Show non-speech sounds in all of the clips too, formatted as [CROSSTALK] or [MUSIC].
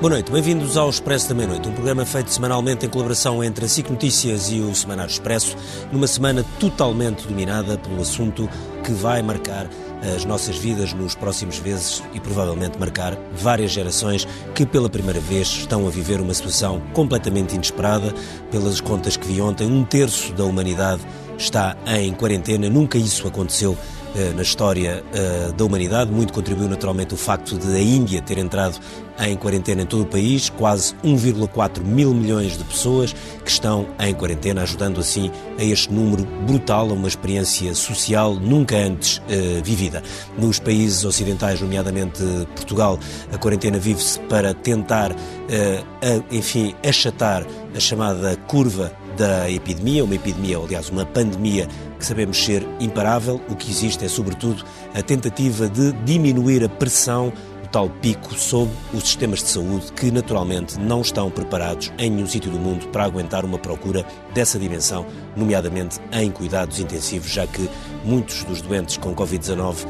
Boa noite, bem-vindos ao Expresso da Meia-Noite, um programa feito semanalmente em colaboração entre a SIC Notícias e o Semanário Expresso, numa semana totalmente dominada pelo assunto que vai marcar as nossas vidas nos próximos meses e provavelmente marcar várias gerações que pela primeira vez estão a viver uma situação completamente inesperada. Pelas contas que vi ontem, um terço da humanidade está em quarentena, nunca isso aconteceu eh, na história uh, da humanidade. Muito contribuiu naturalmente o facto de a Índia ter entrado em quarentena em todo o país, quase 1,4 mil milhões de pessoas que estão em quarentena, ajudando assim a este número brutal, a uma experiência social nunca antes uh, vivida. Nos países ocidentais, nomeadamente Portugal, a quarentena vive-se para tentar, a, enfim, achatar a chamada curva da epidemia, uma epidemia, aliás, uma pandemia que sabemos ser imparável. O que existe é, sobretudo, a tentativa de diminuir a pressão tal pico sobre os sistemas de saúde que naturalmente não estão preparados em nenhum sítio do mundo para aguentar uma procura dessa dimensão, nomeadamente em cuidados intensivos, já que muitos dos doentes com Covid-19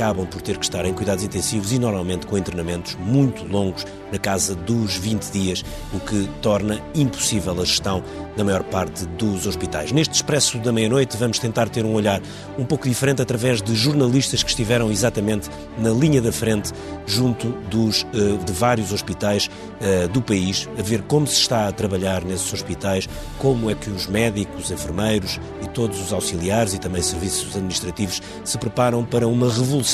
acabam por ter que estar em cuidados intensivos e normalmente com internamentos muito longos, na casa dos 20 dias, o que torna impossível a gestão da maior parte dos hospitais. Neste Expresso da Meia-Noite vamos tentar ter um olhar um pouco diferente através de jornalistas que estiveram exatamente na linha da frente junto dos, eh, de vários hospitais eh, do país, a ver como se está a trabalhar nesses hospitais, como é que os médicos, enfermeiros e todos os auxiliares e também serviços administrativos se preparam para uma revolução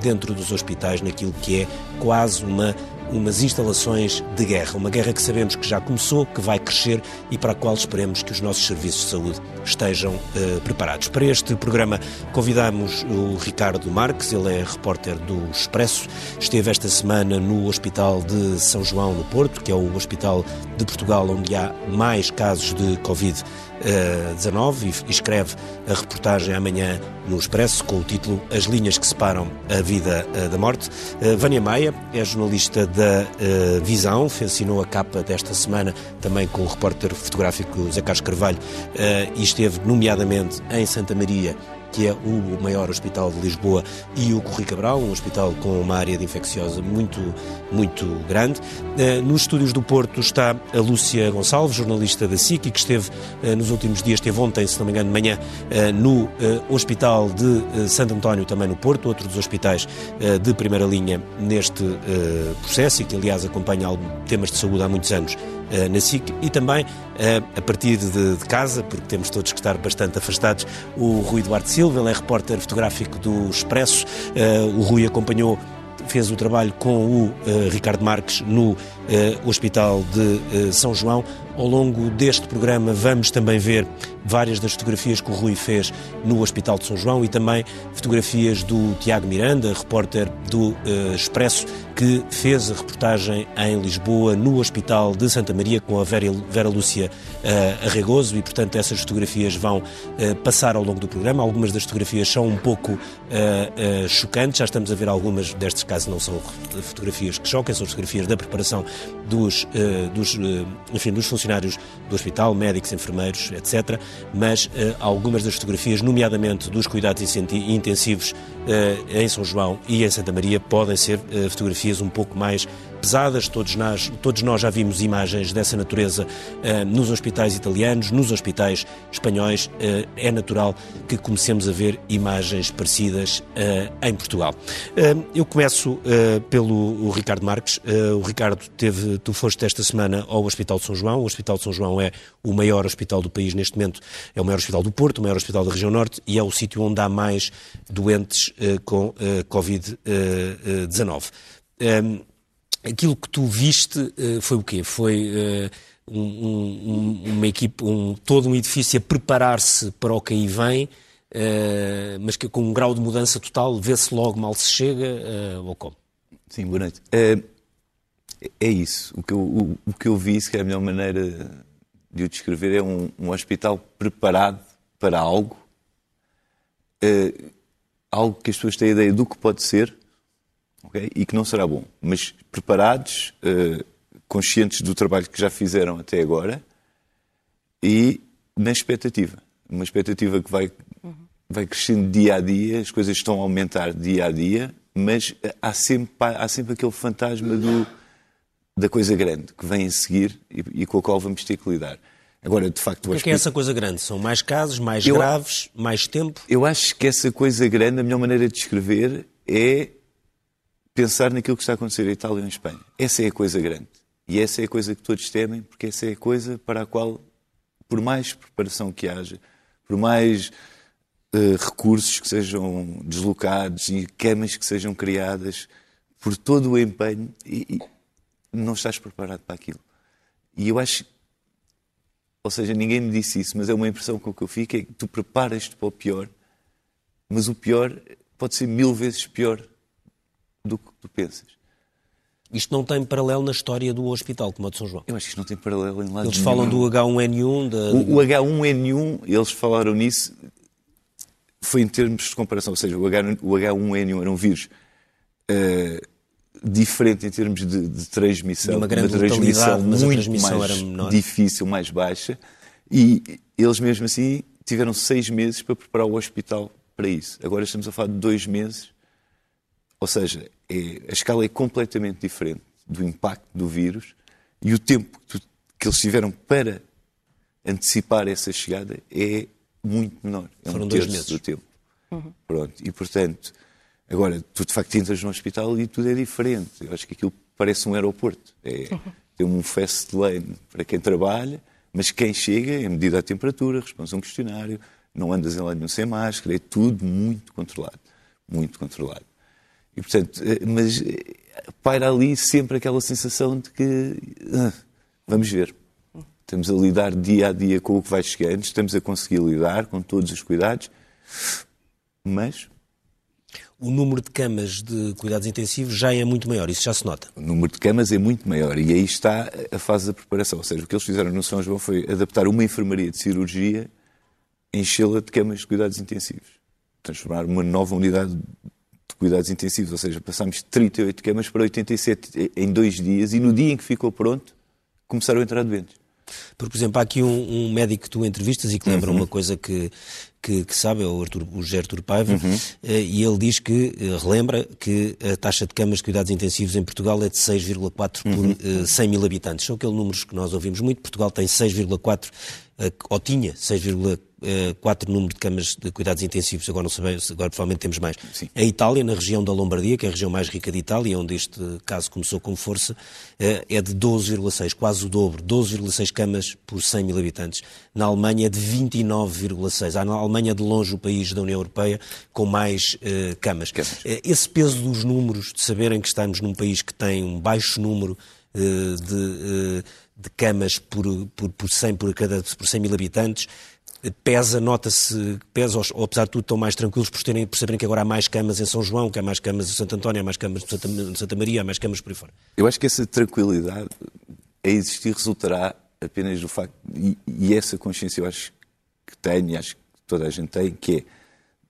dentro dos hospitais naquilo que é quase uma umas instalações de guerra. Uma guerra que sabemos que já começou, que vai crescer e para a qual esperemos que os nossos serviços de saúde estejam uh, preparados. Para este programa convidamos o Ricardo Marques, ele é repórter do Expresso, esteve esta semana no Hospital de São João, no Porto, que é o hospital de Portugal onde há mais casos de Covid 19 e escreve a reportagem amanhã no Expresso com o título As linhas que separam a vida eh, da morte. Eh, Vânia Maia é jornalista da eh, Visão, assinou a capa desta semana também com o repórter fotográfico Zé Carlos Carvalho e esteve nomeadamente em Santa Maria que é o maior hospital de Lisboa, e o Corri Cabral, um hospital com uma área de infecciosa muito, muito grande. Eh, nos estúdios do Porto está a Lúcia Gonçalves, jornalista da SIC, que esteve eh, nos últimos dias, esteve ontem, se não me engano, de manhã, eh, no Hospital de Santo António, também no Porto, outro dos hospitais de primeira linha neste processo e que, aliás, acompanha temas de saúde há muitos anos uh, na SIC e também uh, a partir de, casa, porque temos todos que estar bastante afastados, o Rui Duarte Silva, ele é repórter fotográfico do Expresso, uh, o Rui acompanhou fez o trabalho com o Ricardo Marques no Hospital de São João. Ao longo deste programa vamos também ver várias das fotografias que o Rui fez no Hospital de São João e também fotografias do Tiago Miranda, repórter do Expresso, que fez a reportagem em Lisboa, no Hospital de Santa Maria, com a Vera, Vera Lúcia uh, Arregoso, e portanto essas fotografias vão uh, passar ao longo do programa. Algumas das fotografias são um pouco uh, chocantes, já estamos a ver algumas destes casos, não são fotografias que choquem, são fotografias da preparação dos, dos, enfim, dos funcionários do hospital, médicos, enfermeiros, etc. Mas algumas das fotografias, nomeadamente dos cuidados intensivos em São João e em Santa Maria, podem ser fotografias fotografias um pouco mais pesadas. Todos nós, todos nós já vimos imagens dessa natureza uh, nos hospitais italianos, nos hospitais espanhóis. Uh, é natural que comecemos a ver imagens parecidas uh, em Portugal. eu começo pelo Ricardo Marques. o Ricardo teve, tu foste esta semana ao Hospital de São João. O Hospital de São João é o maior hospital do país neste momento. É o maior hospital do Porto, o maior hospital da região norte e é o sítio onde há mais doentes com Covid-19. Um, aquilo que tu viste uh, foi o quê? Foi uh, um, um, uma equipe, um, todo um edifício a preparar-se para o que aí vem, uh, mas que com um grau de mudança total, vê-se logo mal se chega, ou como? Sim, boa noite. É, é isso. O que, eu, o, o, que eu vi, se é a melhor maneira de o descrever, é um, um hospital preparado para algo, algo que as pessoas têm ideia do que pode ser, okay? e que não será bom, mas preparados, uh, conscientes do trabalho que já fizeram até agora e na expectativa. Uma expectativa que vai, uhum. vai crescendo dia a dia, as coisas estão a aumentar dia a dia, mas há sempre, há sempre aquele fantasma do da coisa grande que vem a seguir e, e com a qual vamos ter que lidar. Agora, de facto, o que é, que é essa coisa grande? São mais casos, mais eu, graves, mais tempo? Eu acho que essa coisa grande, a melhor maneira de descrever é pensar naquilo que está a acontecer em Itália ou em Espanha. Essa é a coisa grande. E essa é a coisa que todos temem, porque essa é a coisa para a qual, por mais preparação que haja, por mais uh, recursos que sejam deslocados e camas que sejam criadas, por todo o empenho, e, e não estás preparado para aquilo. E eu acho, ou seja, ninguém me disse isso, mas é uma impressão com que eu fico, é que tu preparas-te para o pior, mas o pior pode ser mil vezes pior do que tu pensas. Isto não tem paralelo na história do hospital, como a de São João? Eu acho que isto não tem paralelo em lado Eles falam do H1N1. Da... O, o, H1N1, eles falaram nisso, foi em termos de comparação, ou seja, o, H, o H1N1 era um vírus uh, diferente em termos de, de transmissão, uma, grande uma transmissão muito transmissão mais difícil, mais baixa, e eles mesmo assim tiveram seis meses para preparar o hospital para isso. Agora estamos a falar de dois meses, ou seja, é, a escala é completamente diferente do impacto do vírus e o tempo que, tu, que eles tiveram para antecipar essa chegada é muito menor. É Foram um dois meses. do tempo. Uhum. Pronto. E, portanto, agora, tu de facto entras no hospital e tudo é diferente. Eu acho que aquilo parece um aeroporto. É, uhum. Tem um fast lane para quem trabalha, mas quem chega é medida a temperatura, responde a um questionário, não andas em lado nenhum sem máscara, é tudo muito controlado. Muito controlado. E, portanto, eh, mas eh, paira ali sempre aquela sensação de que ah, vamos ver. Estamos a lidar dia a dia com o que vai chegando, estamos a conseguir lidar com todos os cuidados, mas. O número de camas de cuidados intensivos já é muito maior, isso já se nota. O número de camas é muito maior e aí está a fase da preparação. Ou seja, o que eles fizeram no São João foi adaptar uma enfermaria de cirurgia, enchê-la de camas de cuidados intensivos. Transformar uma nova unidade de cuidados intensivos, ou seja, passámos de 38 camas para 87 em dois dias e no dia em que ficou pronto começaram a entrar doentes. Porque, por exemplo, há aqui um, um médico que tu entrevistas e que lembra uhum. uma coisa que, que, que, sabe, é o, Artur, o Gertrude Paiva, uhum. Eh, e ele diz que, eh, relembra que a taxa de camas de cuidados intensivos em Portugal é de 6,4 uhum. por uh, 100 mil habitantes. São aqueles números que nós ouvimos muito. Portugal tem 6,4, uh, ou tinha 6,4 eh, quatro números de camas de cuidados intensivos, agora não sabemos, agora provavelmente temos mais. Sim. A Itália, na região da Lombardia, que é a região mais rica de Itália, onde este caso começou com força, eh, é de 12,6, quase o dobro, 12,6 camas por 100 mil habitantes. Na Alemanha é de 29,6. A Alemanha é de longe o país da União Europeia com mais uh, camas. camas. Esse peso dos números, de saberem que estamos num país que tem um baixo número uh, de, uh, de camas por, por, por, 100, por, cada, por 100 mil habitantes, pesa, nota-se, pesa, ou apesar de tudo estão mais tranquilos por, terem, por saberem que agora há mais camas em São João, que há mais camas em Santo António, há mais camas de Santa, Santa Maria, há mais camas por aí fora. Eu acho que essa tranquilidade a existir resultará apenas do facto, e, e essa consciência eu acho que tenho, e acho que toda a gente tem, que é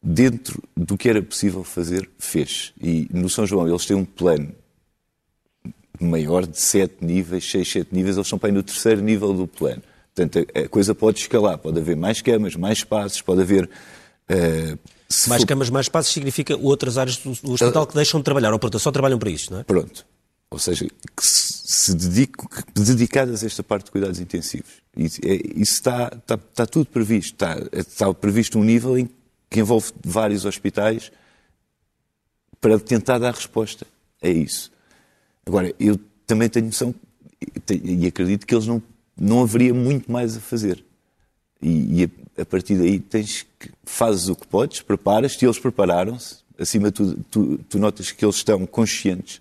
dentro do que era possível fazer, fez. E no São João eles têm um plano maior de sete níveis, seis, sete níveis, eles estão para aí no terceiro nível do plano. Portanto, a coisa pode escalar, pode haver mais camas, mais espaços, pode haver. Uh, mais for... camas, mais espaços significa outras áreas do, hospital uh, que deixam de trabalhar, ou pronto, só trabalham para isto, não é? Pronto. Ou seja, que se dedicadas a esta parte de cuidados intensivos. Isso, é, isso está, está, está, tudo previsto. Está, está previsto um nível em, que envolve vários hospitais para tentar dar resposta a isso. Agora, eu também tenho noção e acredito que eles não não haveria muito mais a fazer. E, e a, a, partir daí tens que, fazes o que podes, preparas-te, eles prepararam-se, acima de tudo, tu, tu notas que eles estão conscientes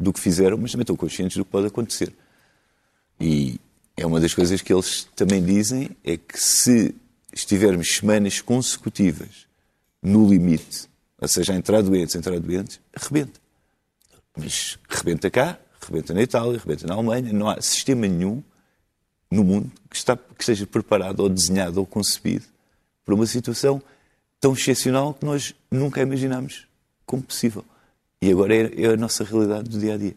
do que fizeram, mas também estão conscientes do que pode acontecer. E é uma das coisas que eles também dizem, é que se estivermos semanas consecutivas no limite, ou seja, a entrar doentes, a entrar doentes, arrebenta. Mas rebenta cá, rebenta na Itália, rebenta na Alemanha, não há sistema nenhum no mundo que, está, que esteja preparado ou desenhado ou concebido para uma situação tão excepcional que nós nunca imaginámos como possível. E agora é, é a nossa realidade do dia a dia.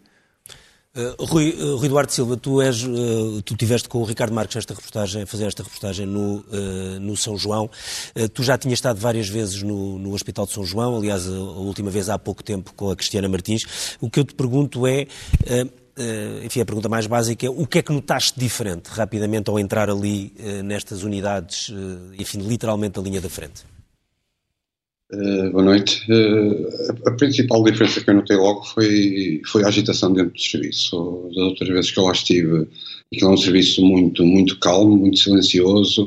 Uh, Rui, uh, Rui, Duarte Silva, tu, és, uh, tu tiveste com o Ricardo Marques esta reportagem, a fazer esta reportagem no, no São João. tu já tinhas estado várias vezes no, no Hospital de São João, aliás, a, a, última vez há pouco tempo com a Cristiana Martins. O que eu te pergunto é enfim, a pergunta mais básica é o que é que notaste diferente rapidamente ao entrar ali nestas unidades, enfim, literalmente a linha da frente? Uh, boa noite. Uh, a, principal diferença que eu notei logo foi, foi a agitação dentro do serviço. Das outras vezes que eu lá estive, aquilo é um serviço muito, muito calmo, muito silencioso,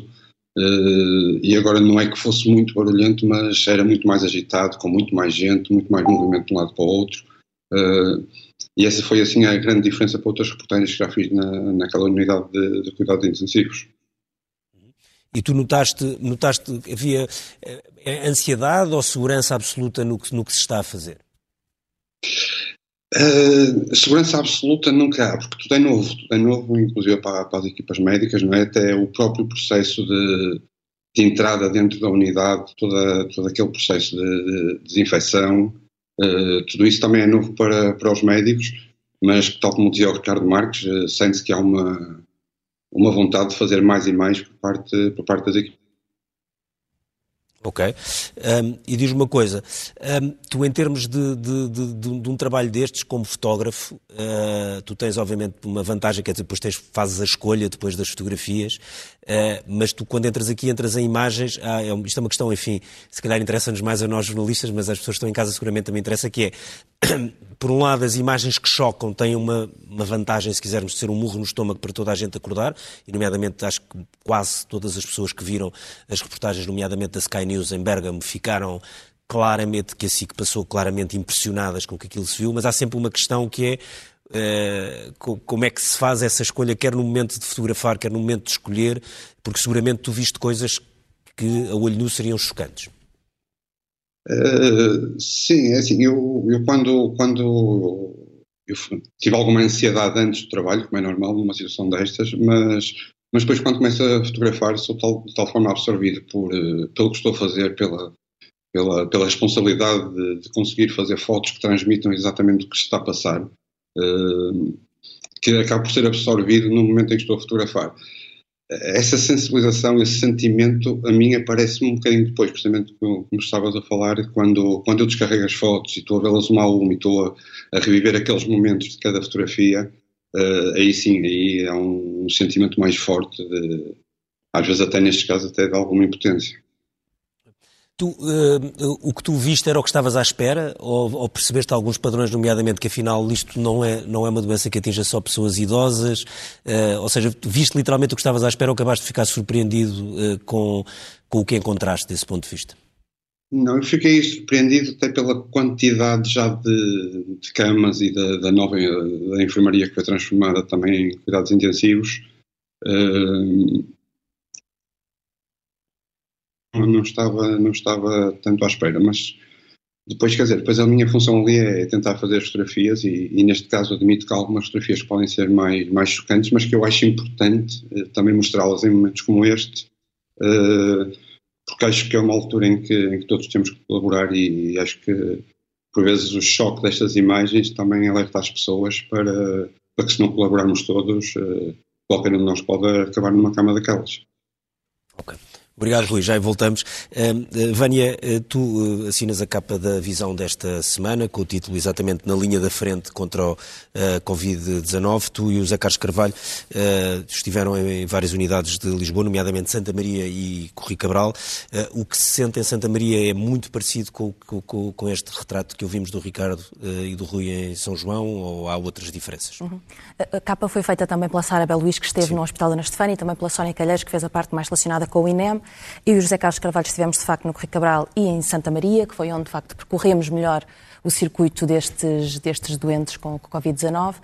uh, e agora não é que fosse muito barulhento, mas era muito mais agitado, com muito mais gente, muito mais movimento de um lado para o outro. e essa foi assim a grande diferença para outras reportagens que já fiz na, naquela unidade de, de cuidados intensivos. E tu notaste, notaste havia é ansiedade ou segurança absoluta no que, no que se está a fazer? Uh, segurança absoluta nunca há, porque tudo é novo, tudo é novo, inclusive para, para, as equipas médicas, não é? Até o próprio processo de, de entrada dentro da unidade, toda, todo aquele processo de, de desinfecção, uh, tudo isso também é novo para, para os médicos, mas tal como dizia o Ricardo Marques, uh, sente-se que há uma, uma vontade de fazer mais e mais por parte, por parte das equipas Ok. Um, e diz uma coisa, um, tu em termos de, de, de, de, um trabalho destes como fotógrafo, uh, tu tens obviamente uma vantagem, quer dizer, depois tens, fazes a escolha depois das fotografias, uh, mas tu quando entras aqui, entras em imagens, ah, é, isto é uma questão, enfim, se calhar interessa-nos mais a nós jornalistas, mas as pessoas que estão em casa seguramente também interessa, que é, [COUGHS] por um lado, as imagens que chocam têm uma, uma vantagem, se quisermos, de ser um murro no estômago para toda a gente acordar, e nomeadamente acho que quase todas as pessoas que viram as reportagens, nomeadamente da Sky News em Bergamo, ficaram claramente, que a SIC passou claramente impressionadas com o que aquilo se viu, mas há sempre uma questão que é Uh, como é que se faz essa escolha, quer no momento de fotografar, quer no momento de escolher, porque seguramente tu viste coisas que a olho nu seriam chocantes. Uh, sim, é assim, eu, eu quando, quando eu tive alguma ansiedade antes do trabalho, como é normal numa situação destas, mas, mas depois quando começo a fotografar sou tal, de tal forma absorvido por, uh, pelo que estou a fazer, pela, pela, pela responsabilidade de, de, conseguir fazer fotos que transmitam exatamente o que se está a passar, uh, que acabo por ser absorvido no momento em que estou a fotografar essa sensibilização, esse sentimento, a mim aparece-me um bocadinho depois, precisamente como, como estavas a falar, quando, quando eu descarrego as fotos e estou a vê-las uma a uma e estou a, a, reviver aqueles momentos de cada fotografia, uh, aí sim, aí há um, um sentimento mais forte, de, às vezes até nestes casos até de alguma impotência. Tu, uh, o que tu viste era o que estavas à espera ou, ou, percebeste alguns padrões, nomeadamente que afinal isto não é, não é uma doença que atinja só pessoas idosas? Uh, ou seja, viste literalmente o que estavas à espera ou acabaste de ficar surpreendido uh, com, com o que encontraste desse ponto de vista? Não, eu fiquei surpreendido até pela quantidade já de, de camas e da, da nova da enfermaria que foi transformada também em cuidados intensivos. Não estava, não estava tanto à espera, mas depois, quer dizer, depois a minha função ali é tentar fazer fotografias e, e neste caso admito que há algumas fotografias podem ser mais, mais chocantes, mas que eu acho importante eh, também mostrá-las em momentos como este, eh, porque acho que é uma altura em que, em que todos temos que colaborar e, e, acho que por vezes o choque destas imagens também alerta as pessoas para, para que se não colaborarmos todos, eh, qualquer um de nós pode acabar numa cama daquelas. Ok. Obrigado, Rui. Já voltamos. Uh, Vânia, uh, tu uh, assinas a capa da visão desta semana, com o título exatamente Na linha da frente contra o Covid-19. Tu e o Zé Carlos Carvalho estiveram em, em, várias unidades de Lisboa, nomeadamente Santa Maria e Corri Cabral. o que se sente em Santa Maria é muito parecido com, com, com este retrato que ouvimos do Ricardo e do Rui em São João, ou há outras diferenças? Uhum. A, a, capa foi feita também pela Sara Beluís, que esteve Sim. no Hospital da Estefânia, e também pela Sónia Calheiros, que fez a parte mais relacionada com o INEM. Eu e o José Carlos Carvalho estivemos, de facto, no Correio Cabral e em Santa Maria, que foi onde, de facto, percorremos melhor o circuito destes, destes doentes com, com Covid-19.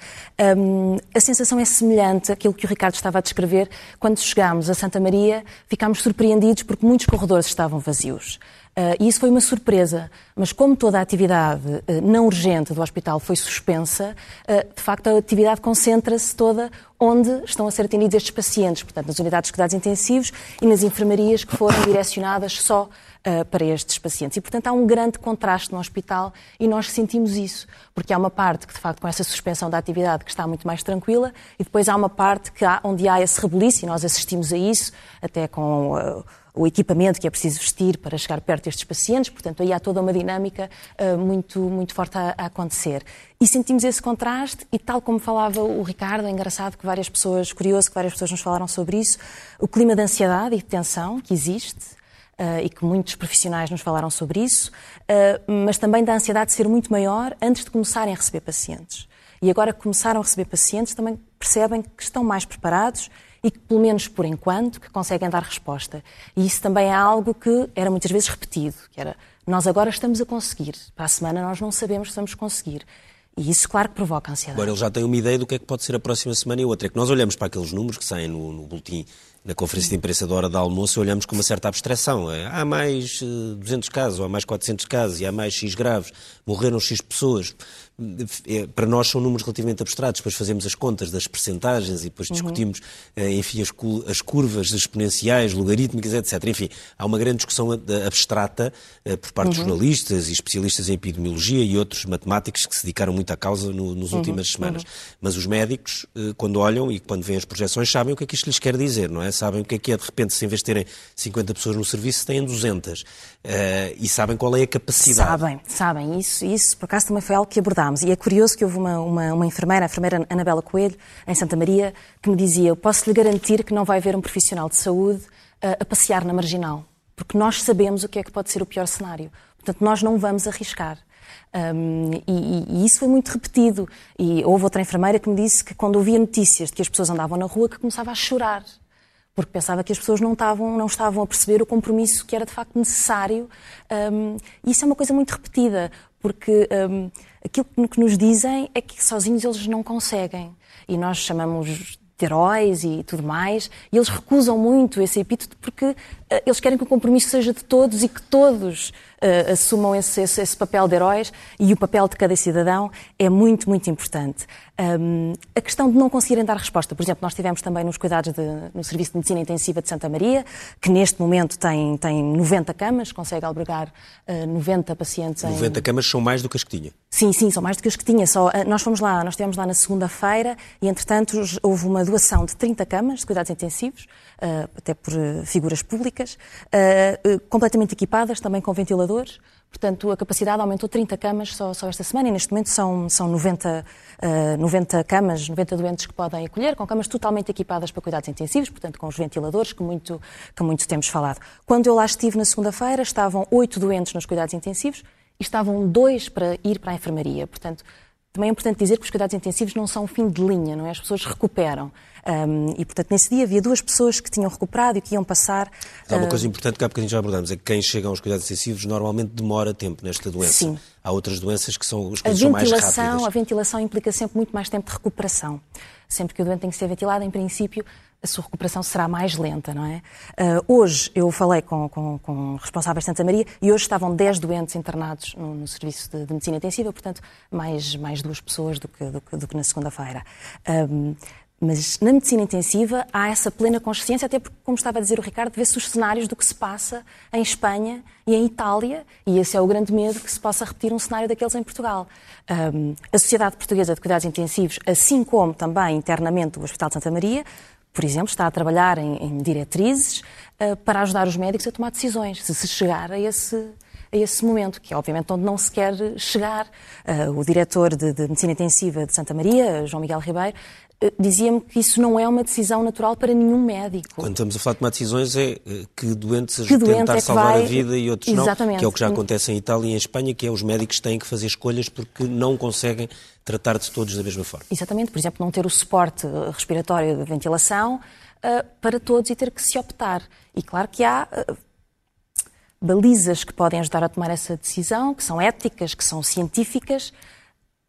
Um, a sensação é semelhante àquilo que o Ricardo estava a descrever. Quando chegámos a Santa Maria, ficámos surpreendidos porque muitos corredores estavam vazios. Uh, e isso foi uma surpresa, mas como toda a atividade uh, não urgente do hospital foi suspensa, uh, de facto a atividade concentra-se toda onde estão a ser atendidos estes pacientes, portanto nas unidades de cuidados intensivos e nas enfermarias que foram direcionadas só para estes pacientes. E, portanto, há um grande contraste no hospital e nós sentimos isso, porque há uma parte que, de facto, com essa suspensão da atividade que está muito mais tranquila e depois há uma parte que há, onde há esse rebuliço e nós assistimos a isso, até com o equipamento que é preciso vestir para chegar perto destes pacientes, portanto, aí há toda uma dinâmica uh, muito, muito forte a, a, acontecer. E sentimos esse contraste, e tal como falava o Ricardo, é engraçado que várias pessoas, curioso que várias pessoas nos falaram sobre isso, o clima de ansiedade e de tensão que existe, Uh, e que muitos profissionais nos falaram sobre isso, uh, mas também da ansiedade de ser muito maior antes de começarem a receber pacientes. E agora que começaram a receber pacientes, também percebem que estão mais preparados e que, pelo menos por enquanto, que conseguem dar resposta. E isso também é algo que era muitas vezes repetido, que era nós agora estamos a conseguir, para a semana nós não sabemos se vamos conseguir. E isso, claro, que provoca ansiedade. Agora, ele já tem uma ideia do que é que pode ser a próxima semana e outra. É que nós olhamos para aqueles números que saem no, no boletim, na conferência de imprensa da hora da almoço, e olhamos com uma certa abstração. É, há mais 200 eh, casos, ou há mais 400 casos, e há mais X graves, morreram X pessoas é, para nós são números relativamente abstratos, depois fazemos as contas das percentagens e depois uhum. discutimos, uhum. enfim, as, as, curvas exponenciais, logarítmicas, etc. Enfim, há uma grande discussão abstrata eh, por parte uhum. de jornalistas e especialistas em epidemiologia e outros matemáticos que se dedicaram muito à causa no, nas uhum. últimas semanas. Uhum. Mas os médicos, quando olham e quando veem as projeções, sabem o que é que isto lhes quer dizer, não é? Sabem o que é que é, de repente, se em vez de terem 50 pessoas no serviço, têm 200. Uh, e sabem qual é a capacidade. Sabem, sabem. Isso, isso por acaso também foi algo que abordámos. E é curioso que houve uma, uma, uma enfermeira, a enfermeira Anabela Coelho, em Santa Maria, que me dizia: Eu posso lhe garantir que não vai haver um profissional de saúde uh, a passear na marginal, porque nós sabemos o que é que pode ser o pior cenário. Portanto, nós não vamos arriscar. Um, e, e, isso foi muito repetido. E houve outra enfermeira que me disse que quando ouvia notícias de que as pessoas andavam na rua, que começava a chorar porque pensava que as pessoas não estavam, não estavam a perceber o compromisso que era de facto necessário. Um, e isso é uma coisa muito repetida, porque um, aquilo que nos dizem é que sozinhos eles não conseguem. E nós chamamos de heróis e tudo mais, e eles recusam muito esse epíteto porque uh, eles querem que o compromisso seja de todos e que todos uh, assumam esse, esse, esse, papel de heróis e o papel de cada cidadão é muito, muito importante. Um, a questão de não conseguirem dar resposta, por exemplo, nós tivemos também nos cuidados de, no Serviço de Medicina Intensiva de Santa Maria, que neste momento tem, tem 90 camas, consegue albergar uh, 90 pacientes 90 em... camas são mais do que as que tinha? Sim, sim, são mais do que as que tinha. Só, uh, nós fomos lá, nós estivemos lá na segunda-feira e, entretanto, houve uma doação de 30 camas de cuidados intensivos, até por figuras públicas, completamente equipadas, também com ventiladores. Portanto, a capacidade aumentou 30 camas só, só esta semana e neste momento são, são 90, uh, 90 camas, 90 doentes que podem acolher, com camas totalmente equipadas para cuidados intensivos, portanto, com os ventiladores que muito, que muito temos falado. Quando eu lá estive na segunda-feira, estavam 8 doentes nos cuidados intensivos e estavam dois para ir para a enfermaria. Portanto, também é importante dizer que os cuidados intensivos não são fim de linha, não é? As pessoas recuperam. Um, e, portanto, nesse dia havia duas pessoas que tinham recuperado e que iam passar. Há uma uh... coisa importante que há bocadinho já abordamos: é que quem chega aos cuidados intensivos normalmente demora tempo nesta doença. Sim. Há outras doenças que são, as coisas são mais rápidas. A ventilação implica sempre muito mais tempo de recuperação. Sempre que o doente tem que ser ventilado, em princípio, a sua recuperação será mais lenta, não é? Uh, hoje eu falei com, com, com responsáveis de Santa Maria e hoje estavam 10 doentes internados no, no serviço de, de, medicina intensiva, portanto, mais, mais duas pessoas do que, do do que na segunda-feira. Um, mas na medicina intensiva há essa plena consciência, até porque, como estava a dizer o Ricardo, vê-se os cenários do que se passa em Espanha e em Itália, e esse é o grande medo que se possa repetir um cenário daqueles em Portugal. Um, a Sociedade Portuguesa de Cuidados Intensivos, assim como também internamente o Hospital de Santa Maria, por exemplo, está a trabalhar em, em diretrizes uh, para ajudar os médicos a tomar decisões, se se chegar a esse, a esse momento, que é obviamente onde não se quer chegar. Uh, o diretor de, de, Medicina Intensiva de Santa Maria, João Miguel Ribeiro, uh, dizia-me que isso não é uma decisão natural para nenhum médico. Quando estamos a falar de tomar decisões é que doentes que doente tentar é salvar vai... a vida e outros Exatamente. não, que é o que já acontece em Itália e em Espanha, que é os médicos têm que fazer escolhas porque não conseguem tratar de todos da mesma forma. Exatamente, por exemplo, não ter o suporte respiratório de ventilação uh, para todos e ter que se optar. E claro que há uh, balizas que podem ajudar a tomar essa decisão, que são éticas, que são científicas,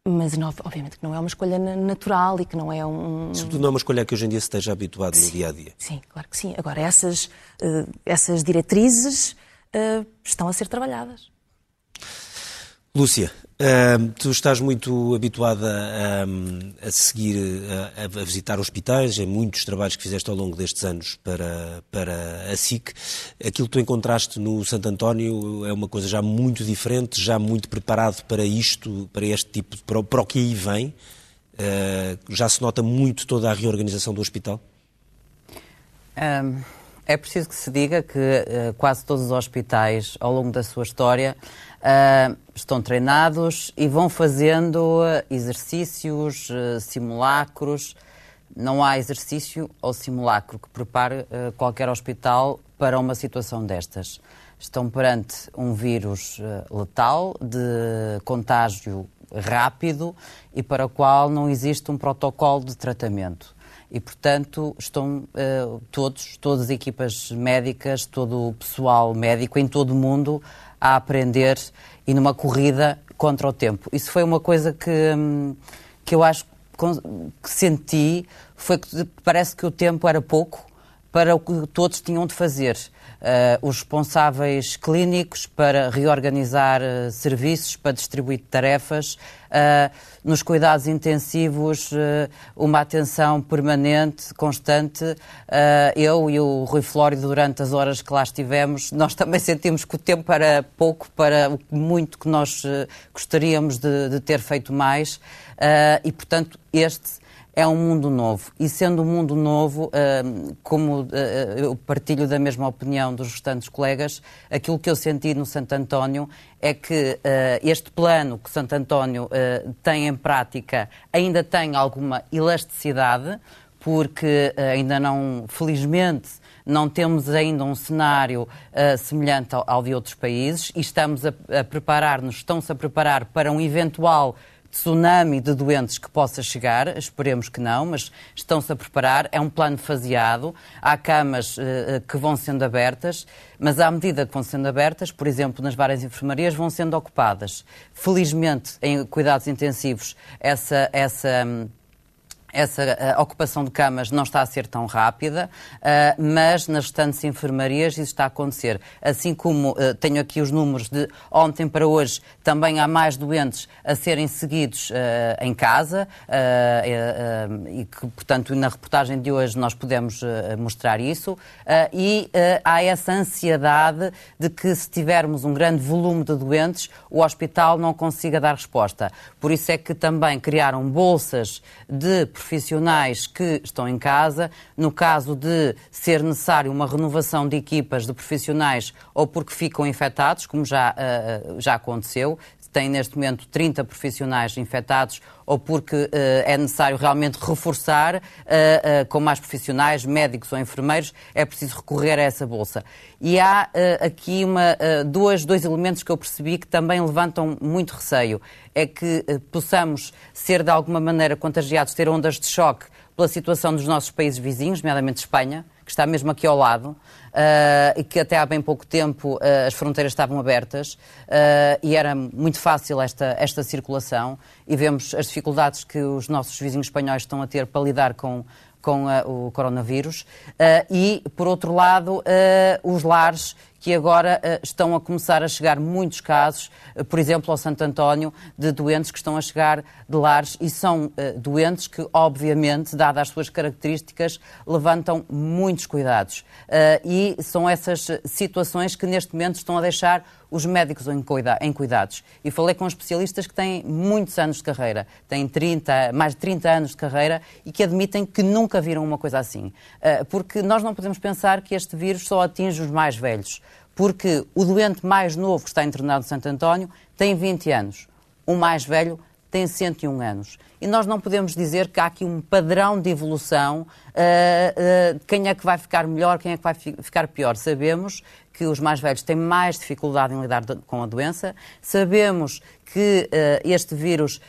mas não, obviamente que não é uma escolha natural e que não é um. Sobretudo não é uma escolha que hoje em dia se esteja habituado sim, no dia a dia. Sim, claro que sim. Agora, essas, uh, essas diretrizes estão a ser trabalhadas. Lúcia, Tu estás muito habituada a, a seguir, a, a, visitar hospitais, em muitos trabalhos que fizeste ao longo destes anos para, para a SIC. Aquilo que tu encontraste no Santo António é uma coisa já muito diferente, já muito preparado para isto, para este tipo, para, para o que aí vem. Uh, já se nota muito toda a reorganização do hospital? Um, É preciso que se diga que uh, quase todos os hospitais, ao longo da sua história, uh, estão treinados e vão fazendo exercícios, simulacros. Não há exercício ou simulacro que prepare qualquer hospital para uma situação destas. Estão perante um vírus letal, de contágio rápido e para o qual não existe um protocolo de tratamento. E, portanto, estão uh, todos, todas as equipas médicas, todo o pessoal médico em todo o mundo a aprender e numa corrida contra o tempo. Isso foi uma coisa que, hum, que eu acho que senti, foi que parece que o tempo era pouco para o que todos tinham de fazer uh, os responsáveis clínicos para reorganizar uh, serviços, para distribuir tarefas, uh, nos cuidados intensivos, uma atenção permanente, constante. eu e o Rui Flórido, durante as horas que lá estivemos, nós também sentimos que o tempo era pouco para o muito que nós gostaríamos de, de, ter feito mais. e, portanto, este é um mundo novo. E sendo um mundo novo, hum, como uh, eu partilho da mesma opinião dos restantes colegas, aquilo que eu senti no Santo António é que este plano que Santo António tem em prática ainda tem alguma elasticidade, porque ainda não, felizmente, não temos ainda um cenário uh, semelhante ao, ao, de outros países e estamos a, a preparar-nos, estão-se a preparar para um eventual tsunami de doentes que possa chegar, esperemos que não, mas estão-se a preparar. É um plano faseado, há camas uh, que vão sendo abertas, mas à medida que vão sendo abertas, por exemplo, nas várias enfermarias, vão sendo ocupadas. Felizmente, em cuidados intensivos, essa. essa um, essa uh, ocupação de camas não está a ser tão rápida, uh, mas nas restantes enfermarias isso está a acontecer. Assim como uh, tenho aqui os números de ontem para hoje, também há mais doentes a serem seguidos em casa e que, portanto, na reportagem de hoje nós podemos mostrar isso. e há essa ansiedade de que se tivermos um grande volume de doentes, o hospital não consiga dar resposta. Por isso é que também criaram bolsas de profissionais que estão em casa, no caso de ser necessário uma renovação de equipas de profissionais ou porque ficam infectados, como já, uh, já aconteceu, tem neste momento 30 profissionais infectados ou porque uh, é necessário realmente reforçar uh, uh, com mais profissionais, médicos ou enfermeiros, é preciso recorrer a essa bolsa. E há aqui uma, dois, dois elementos que eu percebi que também levantam muito receio. É que possamos ser de alguma maneira contagiados, ter ondas de choque pela situação dos nossos países vizinhos, nomeadamente Espanha, que está mesmo aqui ao lado, uh, e que até há bem pouco tempo uh, as fronteiras estavam abertas uh, e era muito fácil esta, esta circulação. E vemos as dificuldades que os nossos vizinhos espanhóis estão a ter para lidar com, com o coronavírus. e, por outro lado, os lares que agora uh, estão a começar a chegar muitos casos, uh, por exemplo, ao Santo António, de doentes que estão a chegar de lares e são uh, doentes que, obviamente, dadas as suas características, levantam muitos cuidados. e são essas situações que neste momento estão a deixar os médicos em cuidados. E falei com especialistas que têm muitos anos de carreira, têm 30, mais de 30 anos de carreira e que admitem que nunca viram uma coisa assim. Porque nós não podemos pensar que este vírus só atinge os mais velhos porque o doente mais novo que está internado no Santo António tem 20 anos, o mais velho tem 101 anos. E nós não podemos dizer que há aqui um padrão de evolução, uh, uh, quem é que vai ficar melhor, quem é que vai ficar pior. Sabemos que os mais velhos têm mais dificuldade em lidar com a doença, sabemos que uh, este vírus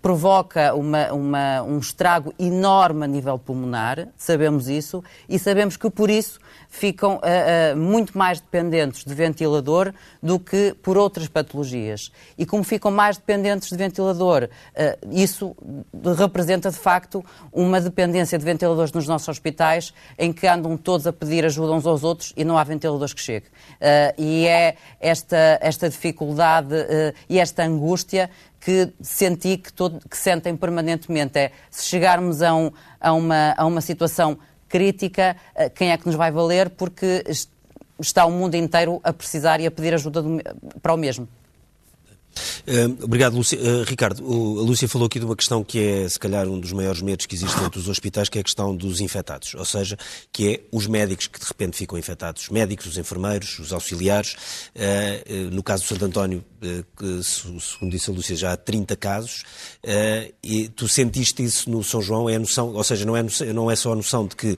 provoca uma, uma, um estrago enorme a nível pulmonar, sabemos isso, e sabemos que por isso ficam uh, uh, muito mais dependentes de ventilador do que por outras patologias. E como ficam mais dependentes de ventilador, uh, isso representa de facto uma dependência de ventiladores nos nossos hospitais em que andam todos a pedir ajuda uns aos outros e não há ventiladores que cheguem. e é esta, esta dificuldade e esta angústia que senti que, todo, que sentem permanentemente. É se chegarmos a, um, a, uma, a uma situação crítica, eh, quem é que nos vai valer, porque está o mundo inteiro a precisar e a pedir ajuda do, para o mesmo. Obrigado, Lúcia. Uh, Ricardo, a Lúcia falou aqui de uma questão que é, se calhar, um dos maiores medos que existem entre os hospitais, que é a questão dos infectados. Ou seja, que é os médicos que de repente ficam infectados. Os médicos, os enfermeiros, os auxiliares. Uh, no caso do Santo António, segundo disse a Lúcia, já há 30 casos. e tu sentiste isso no São João? É a noção, ou seja, não é, não é só a noção de que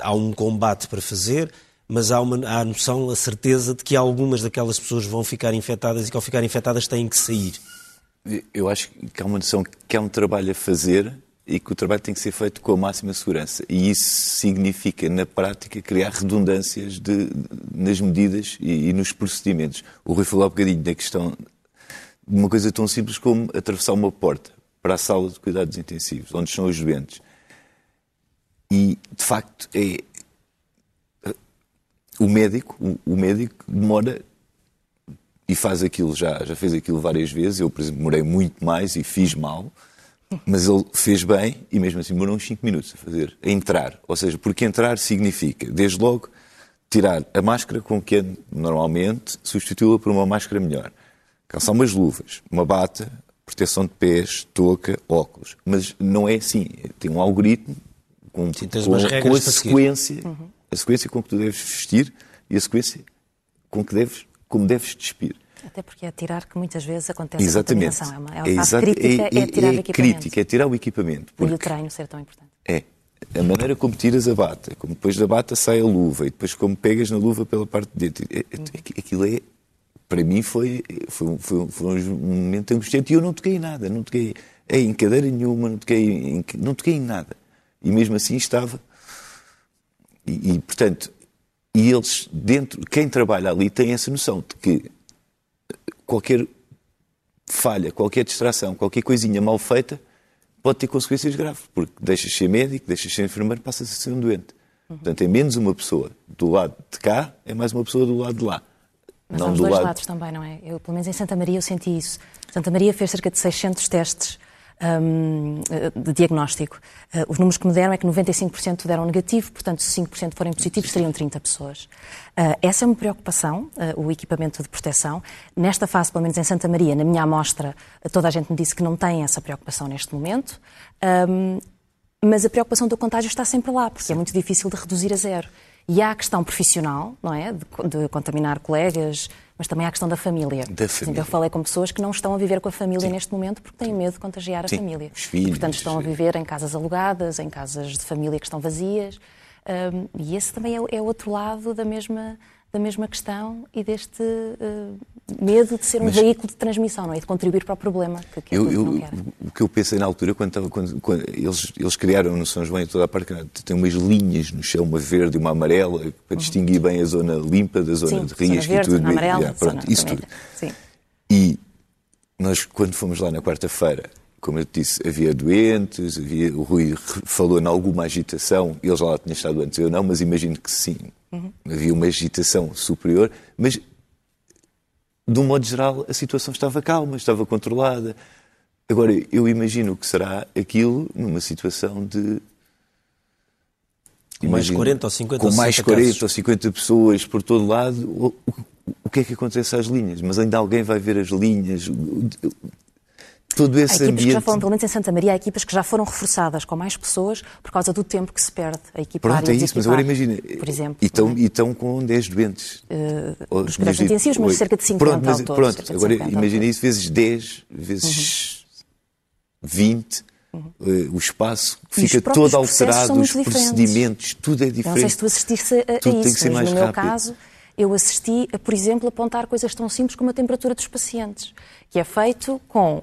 há um combate para fazer, mas há, uma, há a noção, a certeza de que algumas daquelas pessoas vão ficar infectadas e que ao ficar infectadas têm que sair. Eu acho que há uma noção que há um trabalho a fazer e que o trabalho tem que ser feito com a máxima segurança. E isso significa, na prática, criar redundâncias de, nas medidas e, e, nos procedimentos. O Rui falou há um bocadinho da questão de uma coisa tão simples como atravessar uma porta para a sala de cuidados intensivos, onde estão os doentes. E, de facto, é, o médico, o, o, médico demora e faz aquilo já, já fez aquilo várias vezes. Eu, por exemplo, demorei muito mais e fiz mal, mas ele fez bem e mesmo assim demorou uns 5 minutos a fazer, a entrar. Ou seja, porque entrar significa, desde logo, tirar a máscara com que é normalmente, substituí-la por uma máscara melhor. Calçar umas luvas, uma bata, proteção de pés, touca, óculos. Mas não é assim. Tem um algoritmo com, Sim, com, com a sequência. Uhum a sequência com que tu deves vestir e a sequência com que deves, como deves despir. Até porque é tirar que muitas vezes acontece Exatamente. a contaminação. É uma, é uma é crítica, é, é, tirar é, o equipamento. crítica, é tirar o equipamento. E o treino ser tão importante. É. A maneira como tiras a bata, como depois da bata sai a luva, e depois como pegas na luva pela parte de dentro. É, é, aquilo é, para mim foi, foi, foi, foi um momento angustiante e eu não toquei em nada, não toquei em cadeira nenhuma, não toquei em, não toquei em nada. E mesmo assim estava e, e, portanto, e eles, dentro, quem trabalha ali tem essa noção de que qualquer falha, qualquer distração, qualquer coisinha mal feita pode ter consequências graves, porque deixas ser médico, deixas ser enfermeiro, passas a ser um doente. Uhum. Portanto, é menos uma pessoa do lado de cá, é mais uma pessoa do lado de lá. Mas não há os dois lado... lados também, não é? Eu, pelo menos em Santa Maria, eu senti isso. Santa Maria fez cerca de 600 testes um, de diagnóstico. Uh, os números que me deram é que 95% deram negativo, portanto, se 5% forem positivos, seriam 30 pessoas. Uh, essa é uma preocupação, uh, o equipamento de proteção. Nesta fase, pelo menos em Santa Maria, na minha amostra, toda a gente me disse que não tem essa preocupação neste momento. Um, mas a preocupação do contágio está sempre lá, porque é muito difícil de reduzir a zero. E há a questão profissional, não é? De, de contaminar colegas, mas também há a questão da família. Da família. eu falei com pessoas que não estão a viver com a família Sim. neste momento porque têm medo de contagiar a Sim. família. Os filhos. E, portanto, estão a viver em casas alugadas, em casas de família que estão vazias. Um, e esse também é, é outro lado da mesma, da mesma questão e deste uh, medo de ser um Mas, veículo de transmissão, não é? De contribuir para o problema que, que eu, eu, quer. O que eu pensei na altura, quando, quando, quando eles, eles criaram no São João em toda a parte, tem umas linhas no chão, uma verde e uma amarela, para uhum. distinguir bem a zona limpa da zona Sim, de zona verde, e tudo. Amarela, yeah, pronto, isso tudo. Sim. E nós, quando fomos lá na quarta-feira, como eu disse, havia doentes, havia, o Rui falou em alguma agitação, ele já lá tinha estado antes, eu não, mas imagino que sim. Uhum. Havia uma agitação superior, mas de um modo geral a situação estava calma, estava controlada. Agora, eu imagino que será aquilo numa situação de. Com mais 40 ou 50 Com mais 40 casos. ou 50 pessoas por todo lado, o, o, o que é que acontece às linhas? Mas ainda alguém vai ver as linhas? Todo esse há ambiente... que já foram, pelo menos em Santa Maria, há equipas que já foram reforçadas com mais pessoas por causa do tempo que se perde a equipar Pronto, é isso, mas agora imagina, por exemplo, e estão, é? e estão com 10 doentes. Uh, os cuidados intensivos, mas cerca de 50 pronto, mas, ao todo, Pronto, agora imagina isso vezes 10, vezes uhum. 20, uhum. Uh, o espaço fica todo alterado, os procedimentos, tudo é diferente. Não sei se tu assististe a, a tudo isso, tem que ser mais no rápido. meu caso eu assisti a, por exemplo, apontar coisas tão simples como a temperatura dos pacientes, que é feito com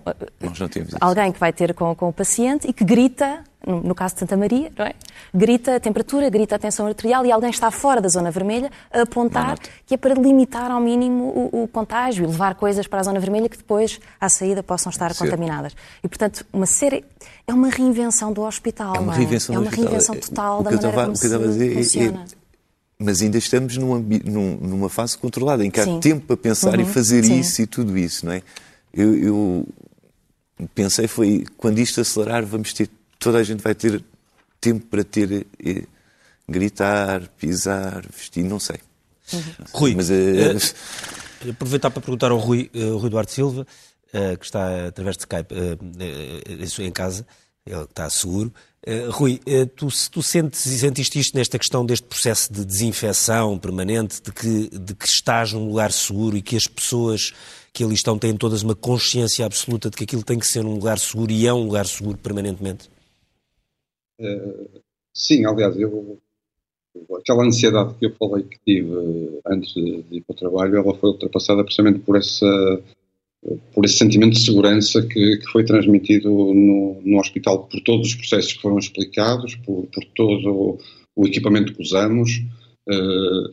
alguém que vai ter com, com, o paciente e que grita, no, no, caso de Santa Maria, não é? grita a temperatura, grita a tensão arterial e alguém está fora da zona vermelha a apontar que é para limitar ao mínimo o, o, contágio e levar coisas para a zona vermelha que depois, à saída, possam estar Sim. contaminadas. E, portanto, uma série... É uma reinvenção do hospital, é uma reinvenção, é? É uma reinvenção total da maneira como se funciona. É, mas ainda estamos num, numa fase controlada, em que Sim. há tempo para pensar uhum. e fazer Sim. isso e tudo isso, não é? Eu, eu, pensei foi, quando isto acelerar, vamos ter, toda a gente vai ter tempo para ter, eh, gritar, pisar, vestir, não sei. Uhum. Rui, mas, uh, uh, aproveitar para perguntar ao Rui, uh, Rui Duarte Silva, que está através de Skype em casa, ele está seguro. Rui, tu, tu sentes e sentiste isto nesta questão deste processo de desinfecção permanente, de que, de que estás num lugar seguro e que as pessoas que ali estão têm todas uma consciência absoluta de que aquilo tem que ser um lugar seguro e é um lugar seguro permanentemente? Uh, sim, aliás, eu, aquela ansiedade que eu falei que tive antes de, de ir para o trabalho, ela foi ultrapassada precisamente por essa por esse sentimento de segurança que, que foi transmitido no, no, hospital por todos os processos que foram explicados, por, por todo o equipamento que usamos, uh,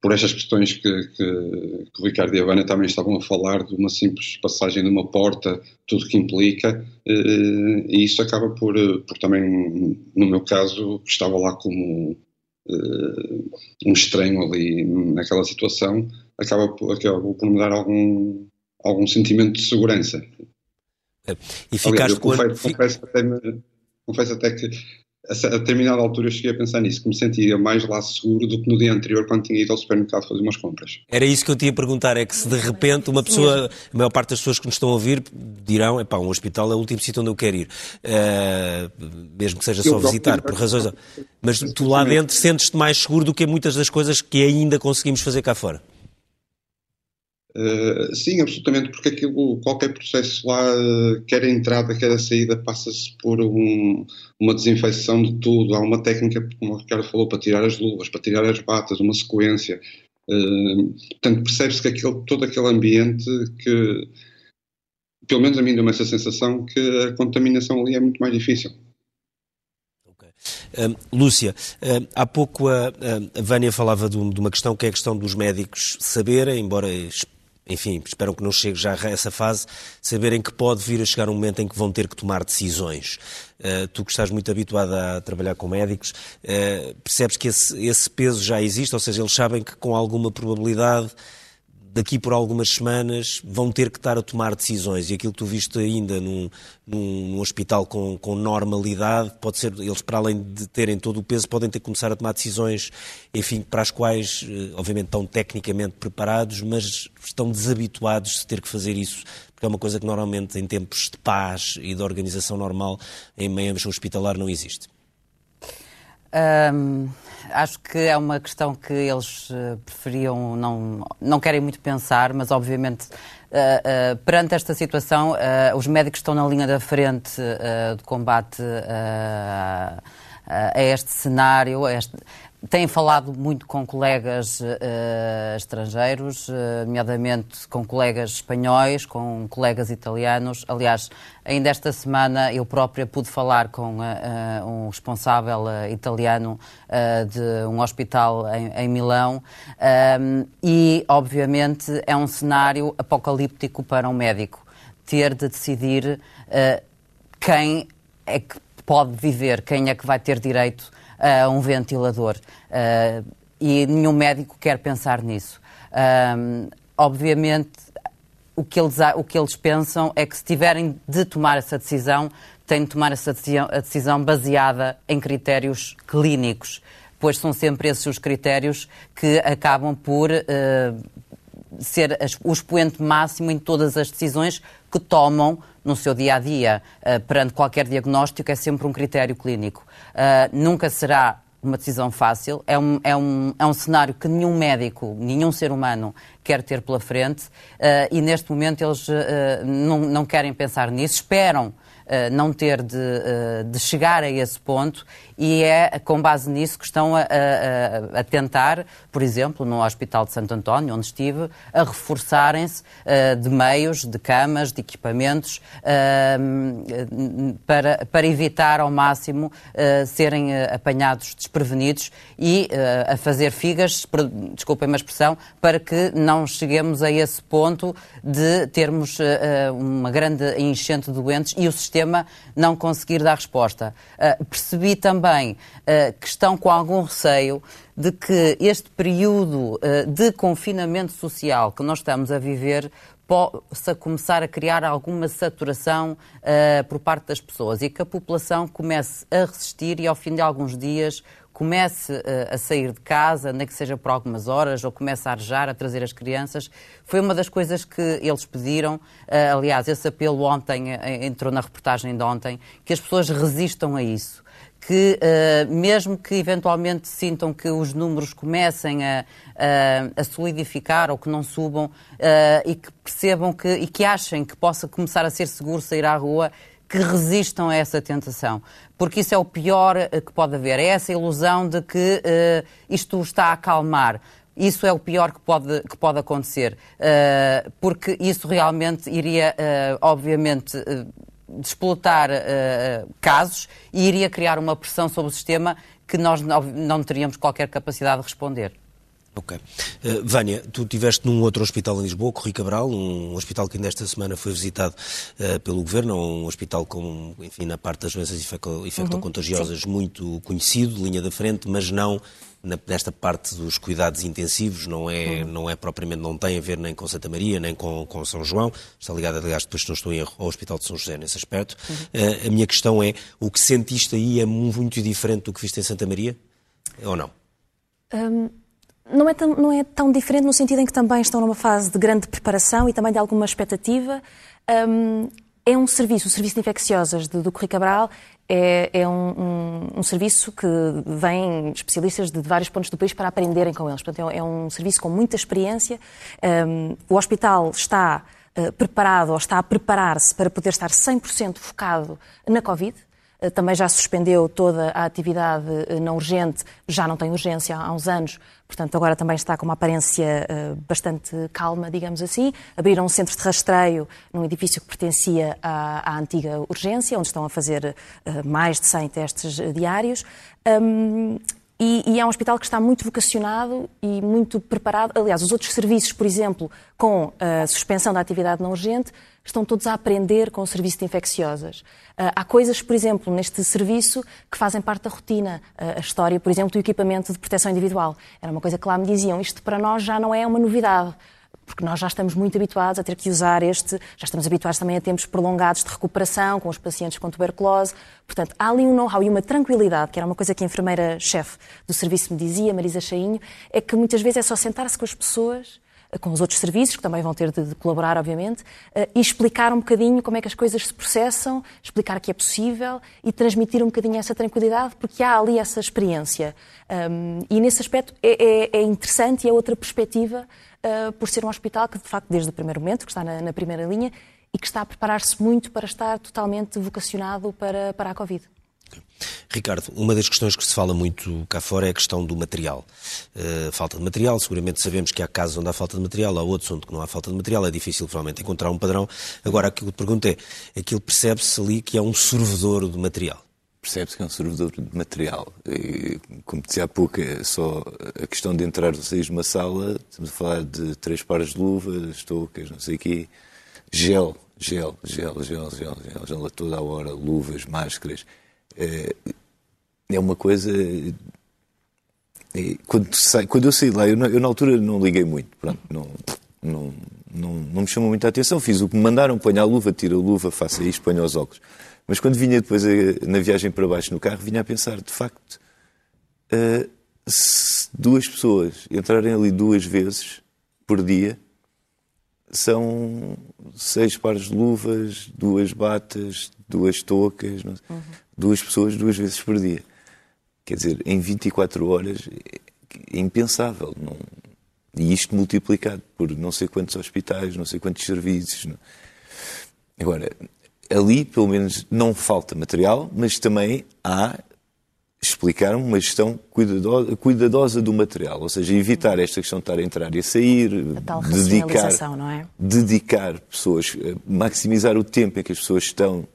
por estas questões que, que, que, o Ricardo e a Vânia também estavam a falar, de uma simples passagem de uma porta, tudo que implica, uh, e isso acaba por, por também, no meu caso, estava lá como uh, um estranho ali naquela situação, acaba por, acaba por me dar algum, algum sentimento de segurança. E ficaste Aliás, confesso, confesso, até me, confesso até que a determinada altura eu cheguei a pensar nisso, que me sentia mais lá seguro do que no dia anterior quando tinha ido ao supermercado fazer umas compras. Era isso que eu te ia perguntar, é que se de repente uma pessoa, a maior parte das pessoas que nos estão a ouvir dirão, é pá, um hospital é o último sítio onde eu quero ir, uh, mesmo que seja só visitar, por razões... Mas tu lá dentro sentes-te mais seguro do que muitas das coisas que ainda conseguimos fazer cá fora. Uh, sim, absolutamente, porque aquilo, qualquer processo lá, quer a entrada, quer a saída, passa-se por um, uma desinfecção de tudo. Há uma técnica, como o Ricardo falou, para tirar as luvas, para tirar as batas, uma sequência. Uh, portanto, percebe-se que aquele, todo aquele ambiente que, pelo menos a mim deu-me essa sensação que a contaminação ali é muito mais difícil. Uh, Lúcia, uh, há pouco a, a Vânia falava de, de, uma questão que é a questão dos médicos saberem, embora enfim, espero que não chegue já a essa fase, saberem que pode vir a chegar um momento em que vão ter que tomar decisões. Uh, tu que estás muito habituado a trabalhar com médicos, uh, percebes que esse, esse peso já existe, ou seja, eles sabem que com alguma probabilidade daqui por algumas semanas vão ter que estar a tomar decisões e aquilo que tu viste ainda num, num, num, hospital com, com normalidade, pode ser, eles para além de terem todo o peso, podem ter que começar a tomar decisões, enfim, para as quais, eh, obviamente, estão tecnicamente preparados, mas estão desabituados de ter que fazer isso, porque é uma coisa que normalmente em tempos de paz e de organização normal em meio hospitalar não existe. Um, acho que é uma questão que eles eh, preferiam, não, não querem muito pensar, mas obviamente uh, uh, perante esta situação, uh, os médicos estão na linha da frente de combate a este cenário, a este, tem falado muito com colegas uh, estrangeiros, uh, nomeadamente com colegas espanhóis, com colegas italianos. Aliás, ainda esta semana eu própria pude falar com uh, um responsável italiano de um hospital em, em Milão um, e, obviamente, é um cenário apocalíptico para um médico ter de decidir quem é que pode viver, quem é que vai ter direito a um ventilador. Uh, e nenhum médico quer pensar nisso. Uh, obviamente, o que, eles, o que eles pensam é que se tiverem de tomar essa decisão, têm de tomar essa decisão, a decisão baseada em critérios clínicos, pois são sempre esses os critérios que acabam por ser o expoente máximo em todas as decisões que tomam no seu dia a dia, perante qualquer diagnóstico, é sempre um critério clínico. Uh, nunca será uma decisão fácil, é um, é, um, é um cenário que nenhum médico, nenhum ser humano quer ter pela frente. Uh, e neste momento eles não, não querem pensar nisso, esperam não ter de, de, chegar a esse ponto e é com base nisso que estão a, a, a, tentar, por exemplo, no Hospital de Santo António, onde estive, a reforçarem-se uh, de meios, de camas, de equipamentos, uh, para, para evitar ao máximo uh, serem apanhados desprevenidos e a fazer figas, desculpem a expressão, para que não cheguemos a esse ponto de termos uma grande enchente de doentes e o sistema não conseguir dar resposta. percebi também também uh, que estão com algum receio de que este período uh, de confinamento social que nós estamos a viver possa começar a criar alguma saturação uh, por parte das pessoas e que a população comece a resistir e ao fim de alguns dias comece uh, a sair de casa, nem que seja por algumas horas, ou comece a arejar, a trazer as crianças. Foi uma das coisas que eles pediram. Uh, aliás, esse apelo ontem, entrou na reportagem de ontem, que as pessoas resistam a isso que, uh, mesmo que eventualmente sintam que os números comecem a, a, solidificar ou que não subam uh, e que percebam que, e que achem que possa começar a ser seguro sair à rua, que resistam a essa tentação. Porque isso é o pior eh, que pode haver. É essa ilusão de que uh, isto está a acalmar. Isso é o pior que pode, que pode acontecer, porque isso realmente iria, obviamente, desplotar uh, casos e iria criar uma pressão sobre o sistema que nós não, não teríamos qualquer capacidade de responder. Ok. Uh, Vânia, tu estiveste num outro hospital em Lisboa, Corri Cabral, um hospital que ainda esta semana foi visitado uh, pelo Governo, um hospital com, enfim, na parte das doenças infectocontagiosas uhum, muito conhecido, linha da frente, mas não nesta parte dos cuidados intensivos, não é, uhum. não é propriamente, não tem a ver nem com Santa Maria, nem com, com São João, está ligado, aliás, depois se não estou em erro, ao Hospital de São José nesse aspecto. Uhum. Uh, a minha questão é, o que sentiste aí é muito diferente do que viste em Santa Maria, ou não? Um, não, é tão, não é tão diferente no sentido em que também estão numa fase de grande preparação e também de alguma expectativa. Um, é um serviço, o Serviço de Infecciosas do, do Corri Cabral é, é um, um, um, serviço que vem especialistas de vários pontos do país para aprenderem com eles. Portanto, é, é um serviço com muita experiência. Um, o hospital está uh, preparado ou está a preparar-se para poder estar 100% focado na Covid. Eh, também já suspendeu toda a atividade eh, não urgente, já não tem urgência há uns anos, portanto agora também está com uma aparência eh, bastante calma, digamos assim. Abriram um centro de rastreio num edifício que pertencia à, à antiga urgência, onde estão a fazer mais de 100 testes diários. E, e, é um hospital que está muito vocacionado e muito preparado. Aliás, os outros serviços, por exemplo, com a suspensão da atividade não urgente, estão todos a aprender com o serviço de infecciosas. Uh, há coisas, por exemplo, neste serviço que fazem parte da rotina. Uh, a história, por exemplo, do equipamento de proteção individual. Era uma coisa que lá me diziam, isto para nós já não é uma novidade porque nós já estamos muito habituados a ter que usar este, já estamos habituados também a tempos prolongados de recuperação com os pacientes com tuberculose. Portanto, há ali um know-how e uma tranquilidade, que era uma coisa que a enfermeira-chefe do serviço me dizia, Marisa Chainho, é que muitas vezes é só sentar-se com as pessoas com os outros serviços, que também vão ter de, de colaborar, obviamente, uh, e explicar um bocadinho como é que as coisas se processam, explicar que é possível e transmitir um bocadinho essa tranquilidade, porque há ali essa experiência. Um, e nesse aspecto é, é, é interessante e é outra perspectiva uh, por ser um hospital que, de facto, desde o primeiro momento, que está na, na primeira linha e que está a preparar-se muito para estar totalmente vocacionado para, para a Covid. Ricardo, uma das questões que se fala muito cá fora é a questão do material. Uh, falta de material, seguramente sabemos que há casos onde há falta de material, há outros onde não há falta de material, é difícil provavelmente encontrar um padrão. Agora, aquilo que pergunto é, aquilo percebe-se ali que é um sorvedor de material. Percebe-se que é um servidor de material. E, como dizia há pouco, é só a questão de entrar ou sair de uma sala, estamos a falar de três pares de luvas, toucas, não sei o quê, gel, gel, gel, gel, gel, gel, gel a toda a hora, luvas, máscaras. É, é uma coisa. É, quando, sai, quando eu saí lá, eu, eu, na altura não liguei muito, pronto, não, não, não, não me chamou muita atenção. Fiz o que me mandaram, ponha a luva, tira a luva, faça isto, ponha os óculos. Mas quando vinha depois na viagem para baixo no carro, vinha a pensar, de facto, uh, se duas pessoas entrarem ali duas vezes por dia, são seis pares de luvas, duas batas, duas toucas, uhum. Duas pessoas duas vezes por dia. Quer dizer, em 24 horas é impensável. Não... E isto multiplicado por não sei quantos hospitais, não sei quantos serviços. Não... Agora, ali, pelo menos, não falta material, mas também há explicar uma gestão cuidadosa, cuidadosa, do material, ou seja, evitar esta questão de estar a entrar e a sair, a tal dedicar, não é? dedicar pessoas, eh, maximizar o tempo em que as pessoas estão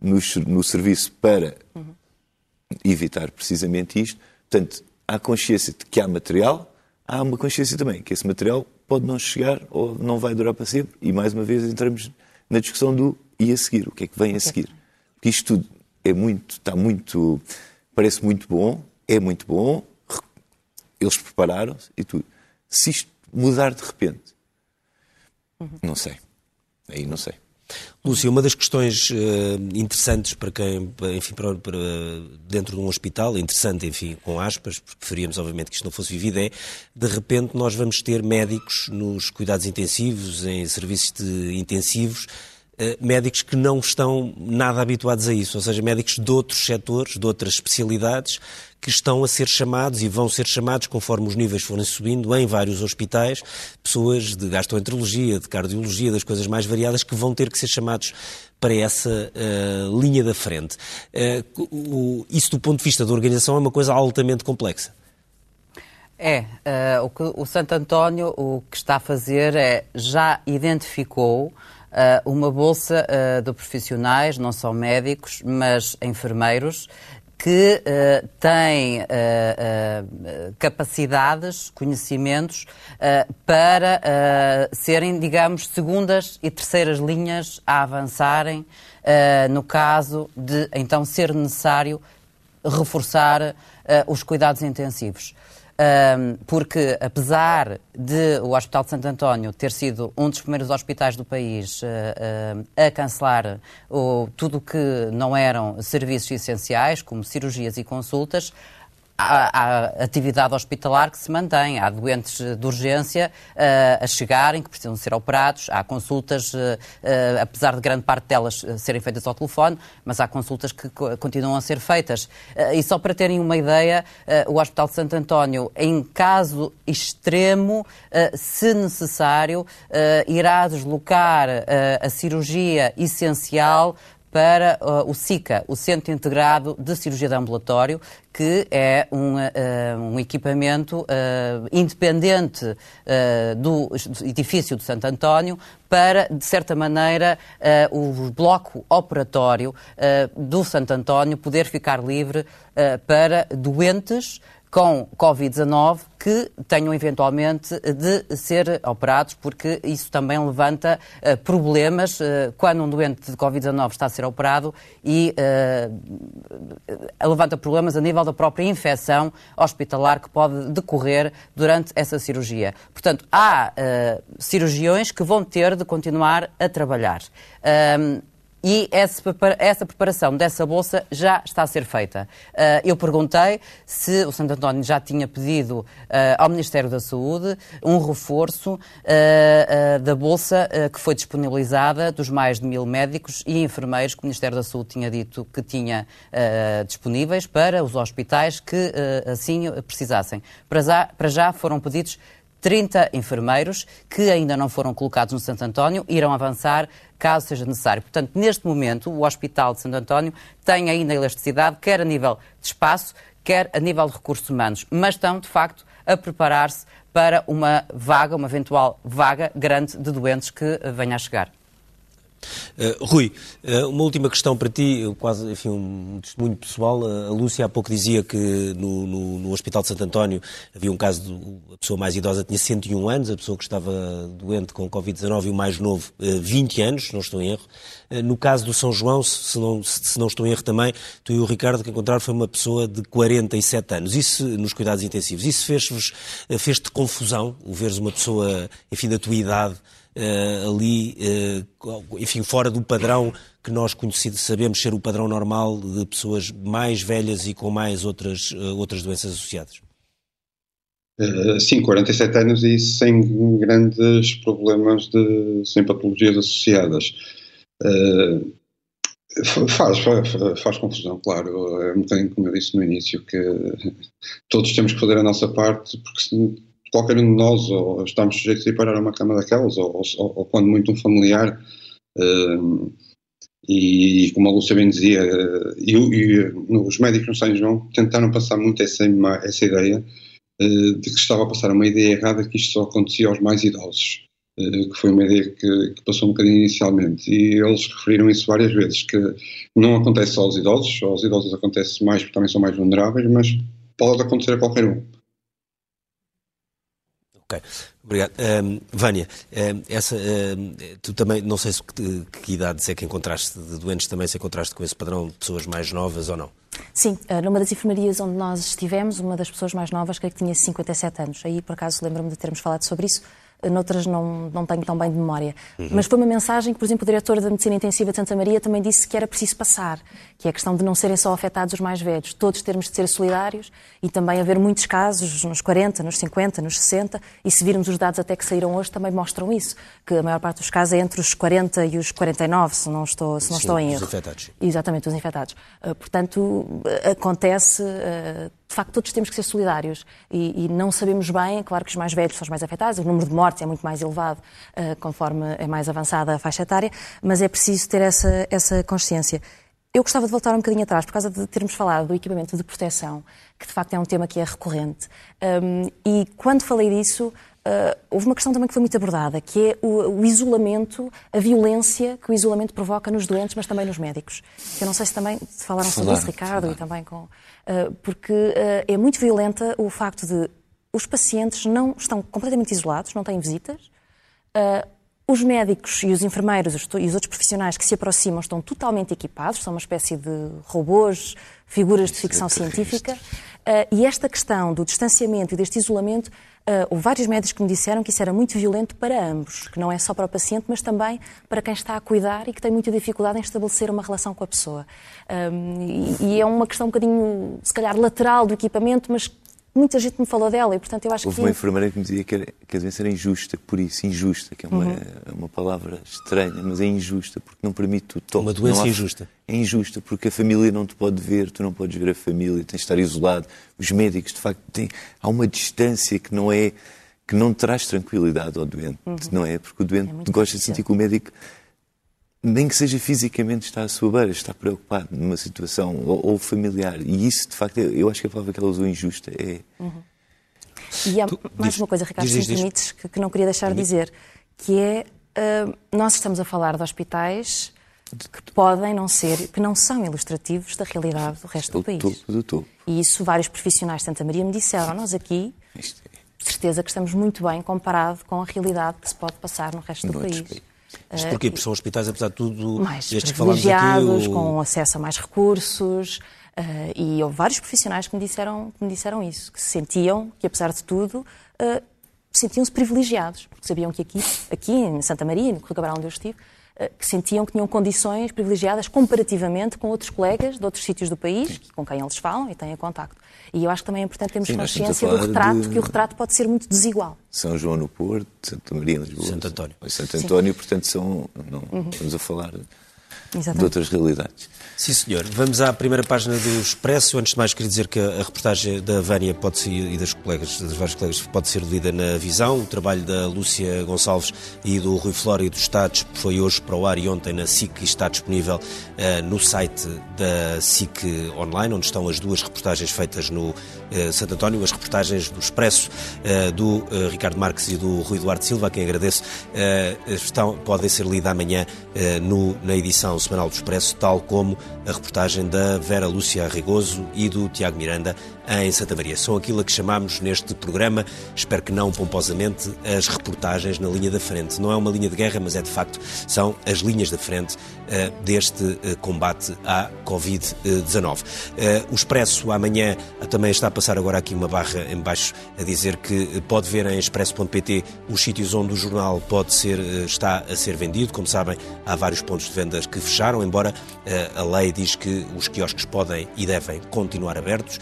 no, no serviço para uhum. evitar precisamente isto. Portanto, há consciência de que há material, há uma consciência também que esse material pode não chegar ou não vai durar para sempre. E mais uma vez entramos na discussão do e a seguir, o que é que vem a seguir. Porque isto tudo é muito, está muito, parece muito bom, é muito bom, eles prepararam-se e tudo. Se isto mudar de repente, uhum. não sei. Aí não sei. Lúcia, uma das questões uh, interessantes para quem, enfim, para, para, dentro de um hospital, interessante, enfim, com aspas, porque preferíamos, obviamente, que isto não fosse vivido, é, de repente, nós vamos ter médicos nos cuidados intensivos, em serviços de intensivos, médicos que não estão nada habituados a isso, ou seja, médicos de outros setores, de outras especialidades, que estão a ser chamados e vão ser chamados, conforme os níveis forem subindo, em vários hospitais, pessoas de gastroenterologia, de cardiologia, das coisas mais variadas, que vão ter que ser chamados para essa uh, linha da frente. Uh, o, isso, do ponto de vista da organização, é uma coisa altamente complexa. É, uh, o que o Santo António o que está a fazer é já identificou uma bolsa de profissionais, não só médicos, mas enfermeiros, que uh, têm uh, uh, capacidades, conhecimentos para serem, digamos, segundas e terceiras linhas a avançarem no caso de então ser necessário reforçar os cuidados intensivos porque apesar de o Hospital de Santo António ter sido um dos primeiros hospitais do país ah, ah, a cancelar tudo o que não eram serviços essenciais, como cirurgias e consultas, há, atividade hospitalar que se mantém. Há doentes de urgência uh, a chegarem, que precisam ser operados. Há consultas, uh, uh, apesar de grande parte delas serem feitas ao telefone, mas há consultas que continuam a ser feitas. e só para terem uma ideia, o Hospital de Santo António, em caso extremo, se necessário, irá deslocar a cirurgia essencial para uh, o SICA, o Centro Integrado de Cirurgia de Ambulatório, que é um, uh, um equipamento uh, independente uh, do edifício de Santo António para, de certa maneira, uh, o bloco operatório uh, do Santo António poder ficar livre para doentes com Covid-19 que tenham eventualmente de ser operados, porque isso também levanta uh, problemas uh, quando um doente de Covid-19 está a ser operado e uh, levanta problemas a nível da própria infecção hospitalar que pode decorrer durante essa cirurgia. Portanto, há cirurgiões que vão ter de continuar a trabalhar. Um, e essa preparação dessa bolsa já está a ser feita. Uh, eu perguntei se o Santo António já tinha pedido uh, ao Ministério da Saúde um reforço uh, da bolsa que foi disponibilizada dos mais de mil médicos e enfermeiros que o Ministério da Saúde tinha dito que tinha disponíveis para os hospitais que assim precisassem. Para já foram pedidos 30 enfermeiros que ainda não foram colocados no Santo António irão avançar caso seja necessário. Portanto, neste momento, o Hospital de Santo António tem ainda elasticidade, quer a nível de espaço, quer a nível de recursos humanos, mas estão, de facto, a preparar-se para uma vaga, uma eventual vaga grande de doentes que venha a chegar. Uh, Rui, uh, uma última questão para ti, quase enfim, um testemunho pessoal. Uh, a Lúcia há pouco dizia que no, no, no, Hospital de Santo António havia um caso de a pessoa mais idosa tinha 101 anos, a pessoa que estava doente com Covid-19 e o mais novo 20 anos, não estou em erro. No caso do São João, se não, se não estou em erro também, tu e o Ricardo que encontraram foi uma pessoa de 47 anos. Isso nos cuidados intensivos. Isso fez-te fez confusão, o veres uma pessoa, enfim, da tua idade uh, ali, uh, enfim, fora do padrão que nós conhecidos sabemos ser o padrão normal de pessoas mais velhas e com mais outras, uh, outras doenças associadas? Sim, 47 anos e sem grandes problemas, de, sem patologias associadas. Faz, faz, faz, confusão, claro. É um bocadinho como eu disse no início, que todos temos que fazer a nossa parte, porque qualquer um de nós ou estamos sujeitos a ir parar a uma cama daquelas, ou, ou, ou quando muito um familiar. Uh, e como a Lúcia bem dizia, e, e, os médicos no São João tentaram passar muito essa, essa ideia uh, de que estava a passar uma ideia errada que isto só acontecia aos mais idosos, que foi uma ideia que, que, passou um bocadinho inicialmente. E eles referiram isso várias vezes, que não acontece só aos idosos, aos idosos acontece mais porque também são mais vulneráveis, mas pode acontecer a qualquer um. Ok, obrigado. Um, Vânia, um, essa, um, tu também, não sei se que, que idades é que encontraste de doentes, também se encontraste com esse padrão de pessoas mais novas ou não? Sim, eh, numa das enfermarias onde nós estivemos, uma das pessoas mais novas, que tinha 57 anos. Aí, por acaso, lembro-me de termos falado sobre isso, noutras não, não tenho tão bem de memória. Uhum. Mas foi uma mensagem que, por exemplo, o diretor da Medicina Intensiva de Santa Maria também disse que era preciso passar, que é a questão de não serem só afetados os mais velhos, todos termos de ser solidários e também haver muitos casos nos 40, nos 50, nos 60, e se virmos os dados até que saíram hoje também mostram isso, que a maior parte dos casos é entre os 40 e os 49, se não estou, se não Sim, estou em erro. Os infectados. Exatamente, os infectados. Uh, portanto, acontece, uh, de facto, todos temos que ser solidários e, e, não sabemos bem, é claro que os mais velhos são os mais afetados, o número de mortes é muito mais elevado uh, conforme é mais avançada a faixa etária, mas é preciso ter essa, essa consciência. Eu gostava de voltar um bocadinho atrás, por causa de termos falado do equipamento de proteção, que de facto é um tema que é recorrente. Um, e quando falei disso, Uh, houve uma questão também que foi muito abordada, que é o, o, isolamento, a violência que o isolamento provoca nos doentes, mas também nos médicos. Eu não sei se também falaram sobre isso, Ricardo, falar. e também com. Uh, porque uh, é muito violenta o facto de os pacientes não estão completamente isolados, não têm visitas. Os médicos e os enfermeiros e os outros profissionais que se aproximam estão totalmente equipados, são uma espécie de robôs, figuras de ficção científica. E esta questão do distanciamento e deste isolamento Uh, houve vários médicos que me disseram que isso era muito violento para ambos, que não é só para o paciente, mas também para quem está a cuidar e que tem muita dificuldade em estabelecer uma relação com a pessoa. Um, e, e, é uma questão um bocadinho, se calhar, lateral do equipamento, mas muita gente me falou dela e, portanto, eu acho Houve que... Houve uma enfermeira que me dizia que, era, que a doença era injusta, por isso, injusta, que é uma, uhum. uma palavra estranha, mas é injusta, porque não permite o toque. Uma doença há... injusta. É injusta, porque a família não te pode ver, tu não podes ver a família, tens de estar isolado. Os médicos, de facto, têm... há uma distância que não é que não traz tranquilidade ao doente, uhum. não é? Porque o doente é gosta de sentir que o médico nem que seja fisicamente, está à sua beira, está preocupado numa situação ou, ou familiar. E isso, de facto, eu acho que a palavra que ela usou injusta é. Uhum. E há tu, mais diz, uma coisa, Ricardo, diz, se permites, que, que, não queria deixar de dizer, que é uh, nós estamos a falar de hospitais que podem não ser, que não são ilustrativos da realidade do resto do, do país. Topo, do topo. E isso vários profissionais de Santa Maria me disseram. Nós aqui, é. certeza que estamos muito bem comparado com a realidade que se pode passar no resto no do país. país. Isto porquê? Porque são hospitais, apesar de tudo, mais estes privilegiados, aqui, com acesso a mais recursos. Uh, e houve vários profissionais que me, disseram, que me disseram isso, que se sentiam que, apesar de tudo, uh, sentiam-se privilegiados, porque sabiam que aqui, aqui em Santa Maria, no Correio Cabral onde eu estive, que sentiam que tinham condições privilegiadas comparativamente com outros colegas de outros sítios do país, com quem eles falam e têm contacto. E eu acho que também é importante termos Sim, consciência do retrato, de... que o retrato pode ser muito desigual. São João no Porto, Santa Maria em Lisboa. Santo António. Santo António, Sim. portanto, são, não, uhum. estamos a falar Exatamente. de outras realidades. Sim, senhor. Vamos à primeira página do Expresso. Antes de mais, queria dizer que a reportagem da Vânia pode ser, e das colegas, das várias colegas, pode ser lida na Visão. O trabalho da Lúcia Gonçalves e do Rui Flório e dos Estados foi hoje para o ar e ontem na SIC e está disponível uh, no site da SIC Online, onde estão as duas reportagens feitas no uh, Santo António, as reportagens do Expresso uh, do Ricardo Marques e do Rui Duarte Silva, a quem agradeço, estão, podem ser lidas amanhã no, na edição semanal do Expresso, tal como a reportagem da Vera Lúcia Arrigoso e do Tiago Miranda em Santa Maria. São aquilo a que chamamos neste programa, espero que não pomposamente, as reportagens na linha da frente. Não é uma linha de guerra, mas é de facto, são as linhas da frente deste uh, combate à Covid-19. Uh, o Expresso amanhã também está a passar agora aqui uma barra em baixo a dizer que pode ver em expresso.pt os sítios onde o jornal pode ser, está a ser vendido. Como sabem, há vários pontos de vendas que fecharam, embora a lei diz que os quiosques podem e devem continuar abertos.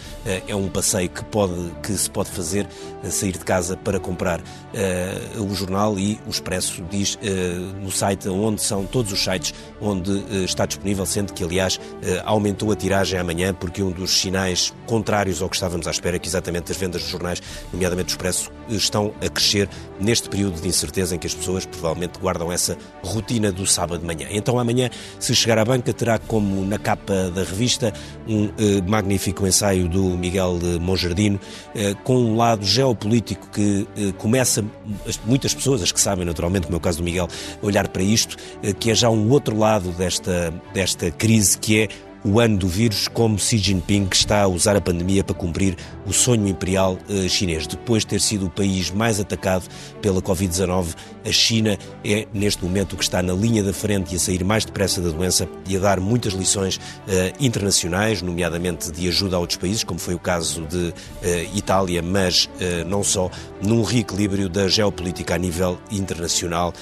É um passeio que, pode, que se pode fazer, eh, sair de casa para comprar o jornal e o Expresso diz no site onde são todos os sites onde uh, está disponível, sendo que, aliás, aumentou a tiragem amanhã, porque um dos sinais contrários ao que estávamos à espera, que exatamente as vendas de jornais, nomeadamente o Expresso, estão a crescer neste período de incerteza em que as pessoas provavelmente guardam essa rotina do sábado de manhã. Então amanhã, se chegar à banca, terá como na capa da revista um magnífico ensaio do Miguel de Monjardino, eh, com um lado geopolítico que eh, começa, muitas pessoas, as que sabem naturalmente, como é o caso do Miguel, olhar para isto, eh, que é já um outro lado desta, desta crise, que é o ano do vírus, como Xi Jinping está a usar a pandemia para cumprir o sonho imperial uh, chinês. Depois de ter sido o país mais atacado pela Covid-19, a China é neste momento o que está na linha da frente e a sair mais depressa da doença e a dar muitas lições uh, internacionais, nomeadamente de ajuda a outros países, como foi o caso de uh, Itália, mas não só, num reequilíbrio da geopolítica a nível internacional.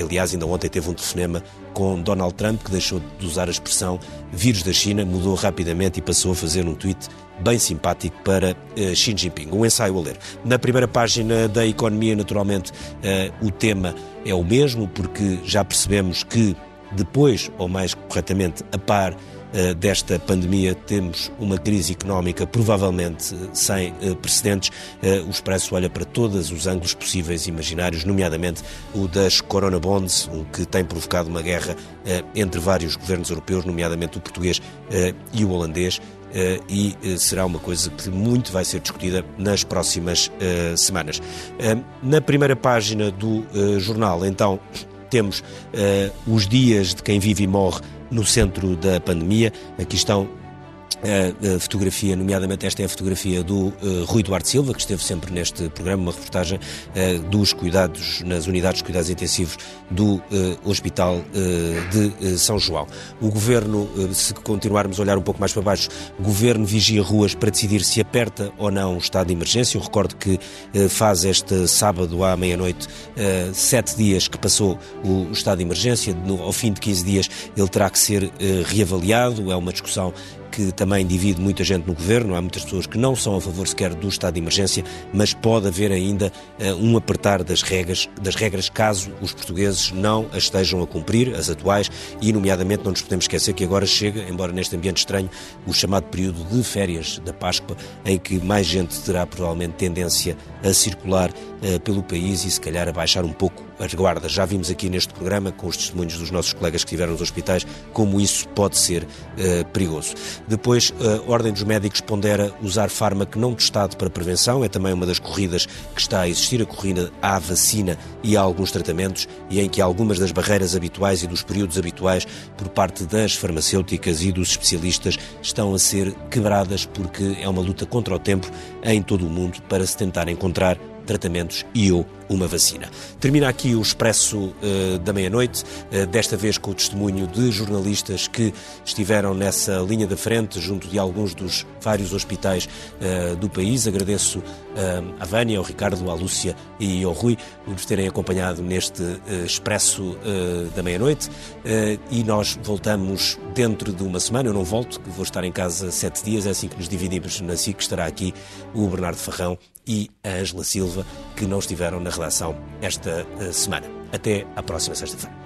aliás, ainda ontem teve um telefonema com Donald Trump, que deixou de usar a expressão vírus da China, mudou rapidamente e passou a fazer um tweet bem simpático para uh, Xi Jinping. Um ensaio a ler. Na primeira página da Economia, naturalmente, uh, o tema é o mesmo, porque já percebemos que depois, ou mais corretamente, a par desta pandemia temos uma crise económica provavelmente sem eh, precedentes. Eh, o Expresso olha para todos os ângulos possíveis e imaginários, nomeadamente o das Corona Bonds, o que tem provocado uma guerra entre vários governos europeus, nomeadamente o português e o holandês. e será uma coisa que muito vai ser discutida nas próximas semanas. na primeira página do jornal, então, temos os dias de quem vive e morre no centro da pandemia. Aqui estão a fotografia, nomeadamente esta é a fotografia do uh, Rui Duarte Silva, que esteve sempre neste programa, uma reportagem uh, dos cuidados, nas unidades de cuidados intensivos do uh, Hospital de São João. O Governo, se continuarmos a olhar um pouco mais para baixo, o Governo vigia ruas para decidir se aperta ou não o estado de emergência. Eu recordo que faz este sábado à meia-noite sete dias que passou o, o estado de emergência. No, ao fim de 15 dias ele terá que ser reavaliado. É uma discussão que também divide muita gente no governo. Há muitas pessoas que não são a favor sequer do estado de emergência, mas pode haver ainda uh, um apertar das regras, das regras caso os portugueses não as estejam a cumprir, as atuais, e nomeadamente não nos podemos esquecer que agora chega, embora neste ambiente estranho, o chamado período de férias da Páscoa, em que mais gente terá provavelmente tendência a circular uh, pelo país e se calhar a baixar um pouco as guardas. Já vimos aqui neste programa, com os testemunhos dos nossos colegas que estiveram nos hospitais, como isso pode ser uh, perigoso. Depois, a Ordem dos Médicos pondera usar fármaco não testado para prevenção, é também uma das corridas que está a existir, a corrida à vacina e a alguns tratamentos, e em que algumas das barreiras habituais e dos períodos habituais por parte das farmacêuticas e dos especialistas estão a ser quebradas porque é uma luta contra o tempo em todo o mundo para se tentar encontrar tratamentos e ou uma vacina. Termina aqui o Expresso uh, da meia-noite, uh, desta vez com o testemunho de jornalistas que estiveram nessa linha da frente, junto de alguns dos vários hospitais uh, do país. Agradeço à Vânia, ao Ricardo, à Lúcia e ao Rui por terem acompanhado neste Expresso da meia-noite. e nós voltamos dentro de uma semana. Eu não volto, que vou estar em casa sete dias, é assim que nos dividimos na SIC. Estará aqui o Bernardo Ferrão e a Angela Silva, que não estiveram na redação esta uh, semana. Até à próxima sexta-feira.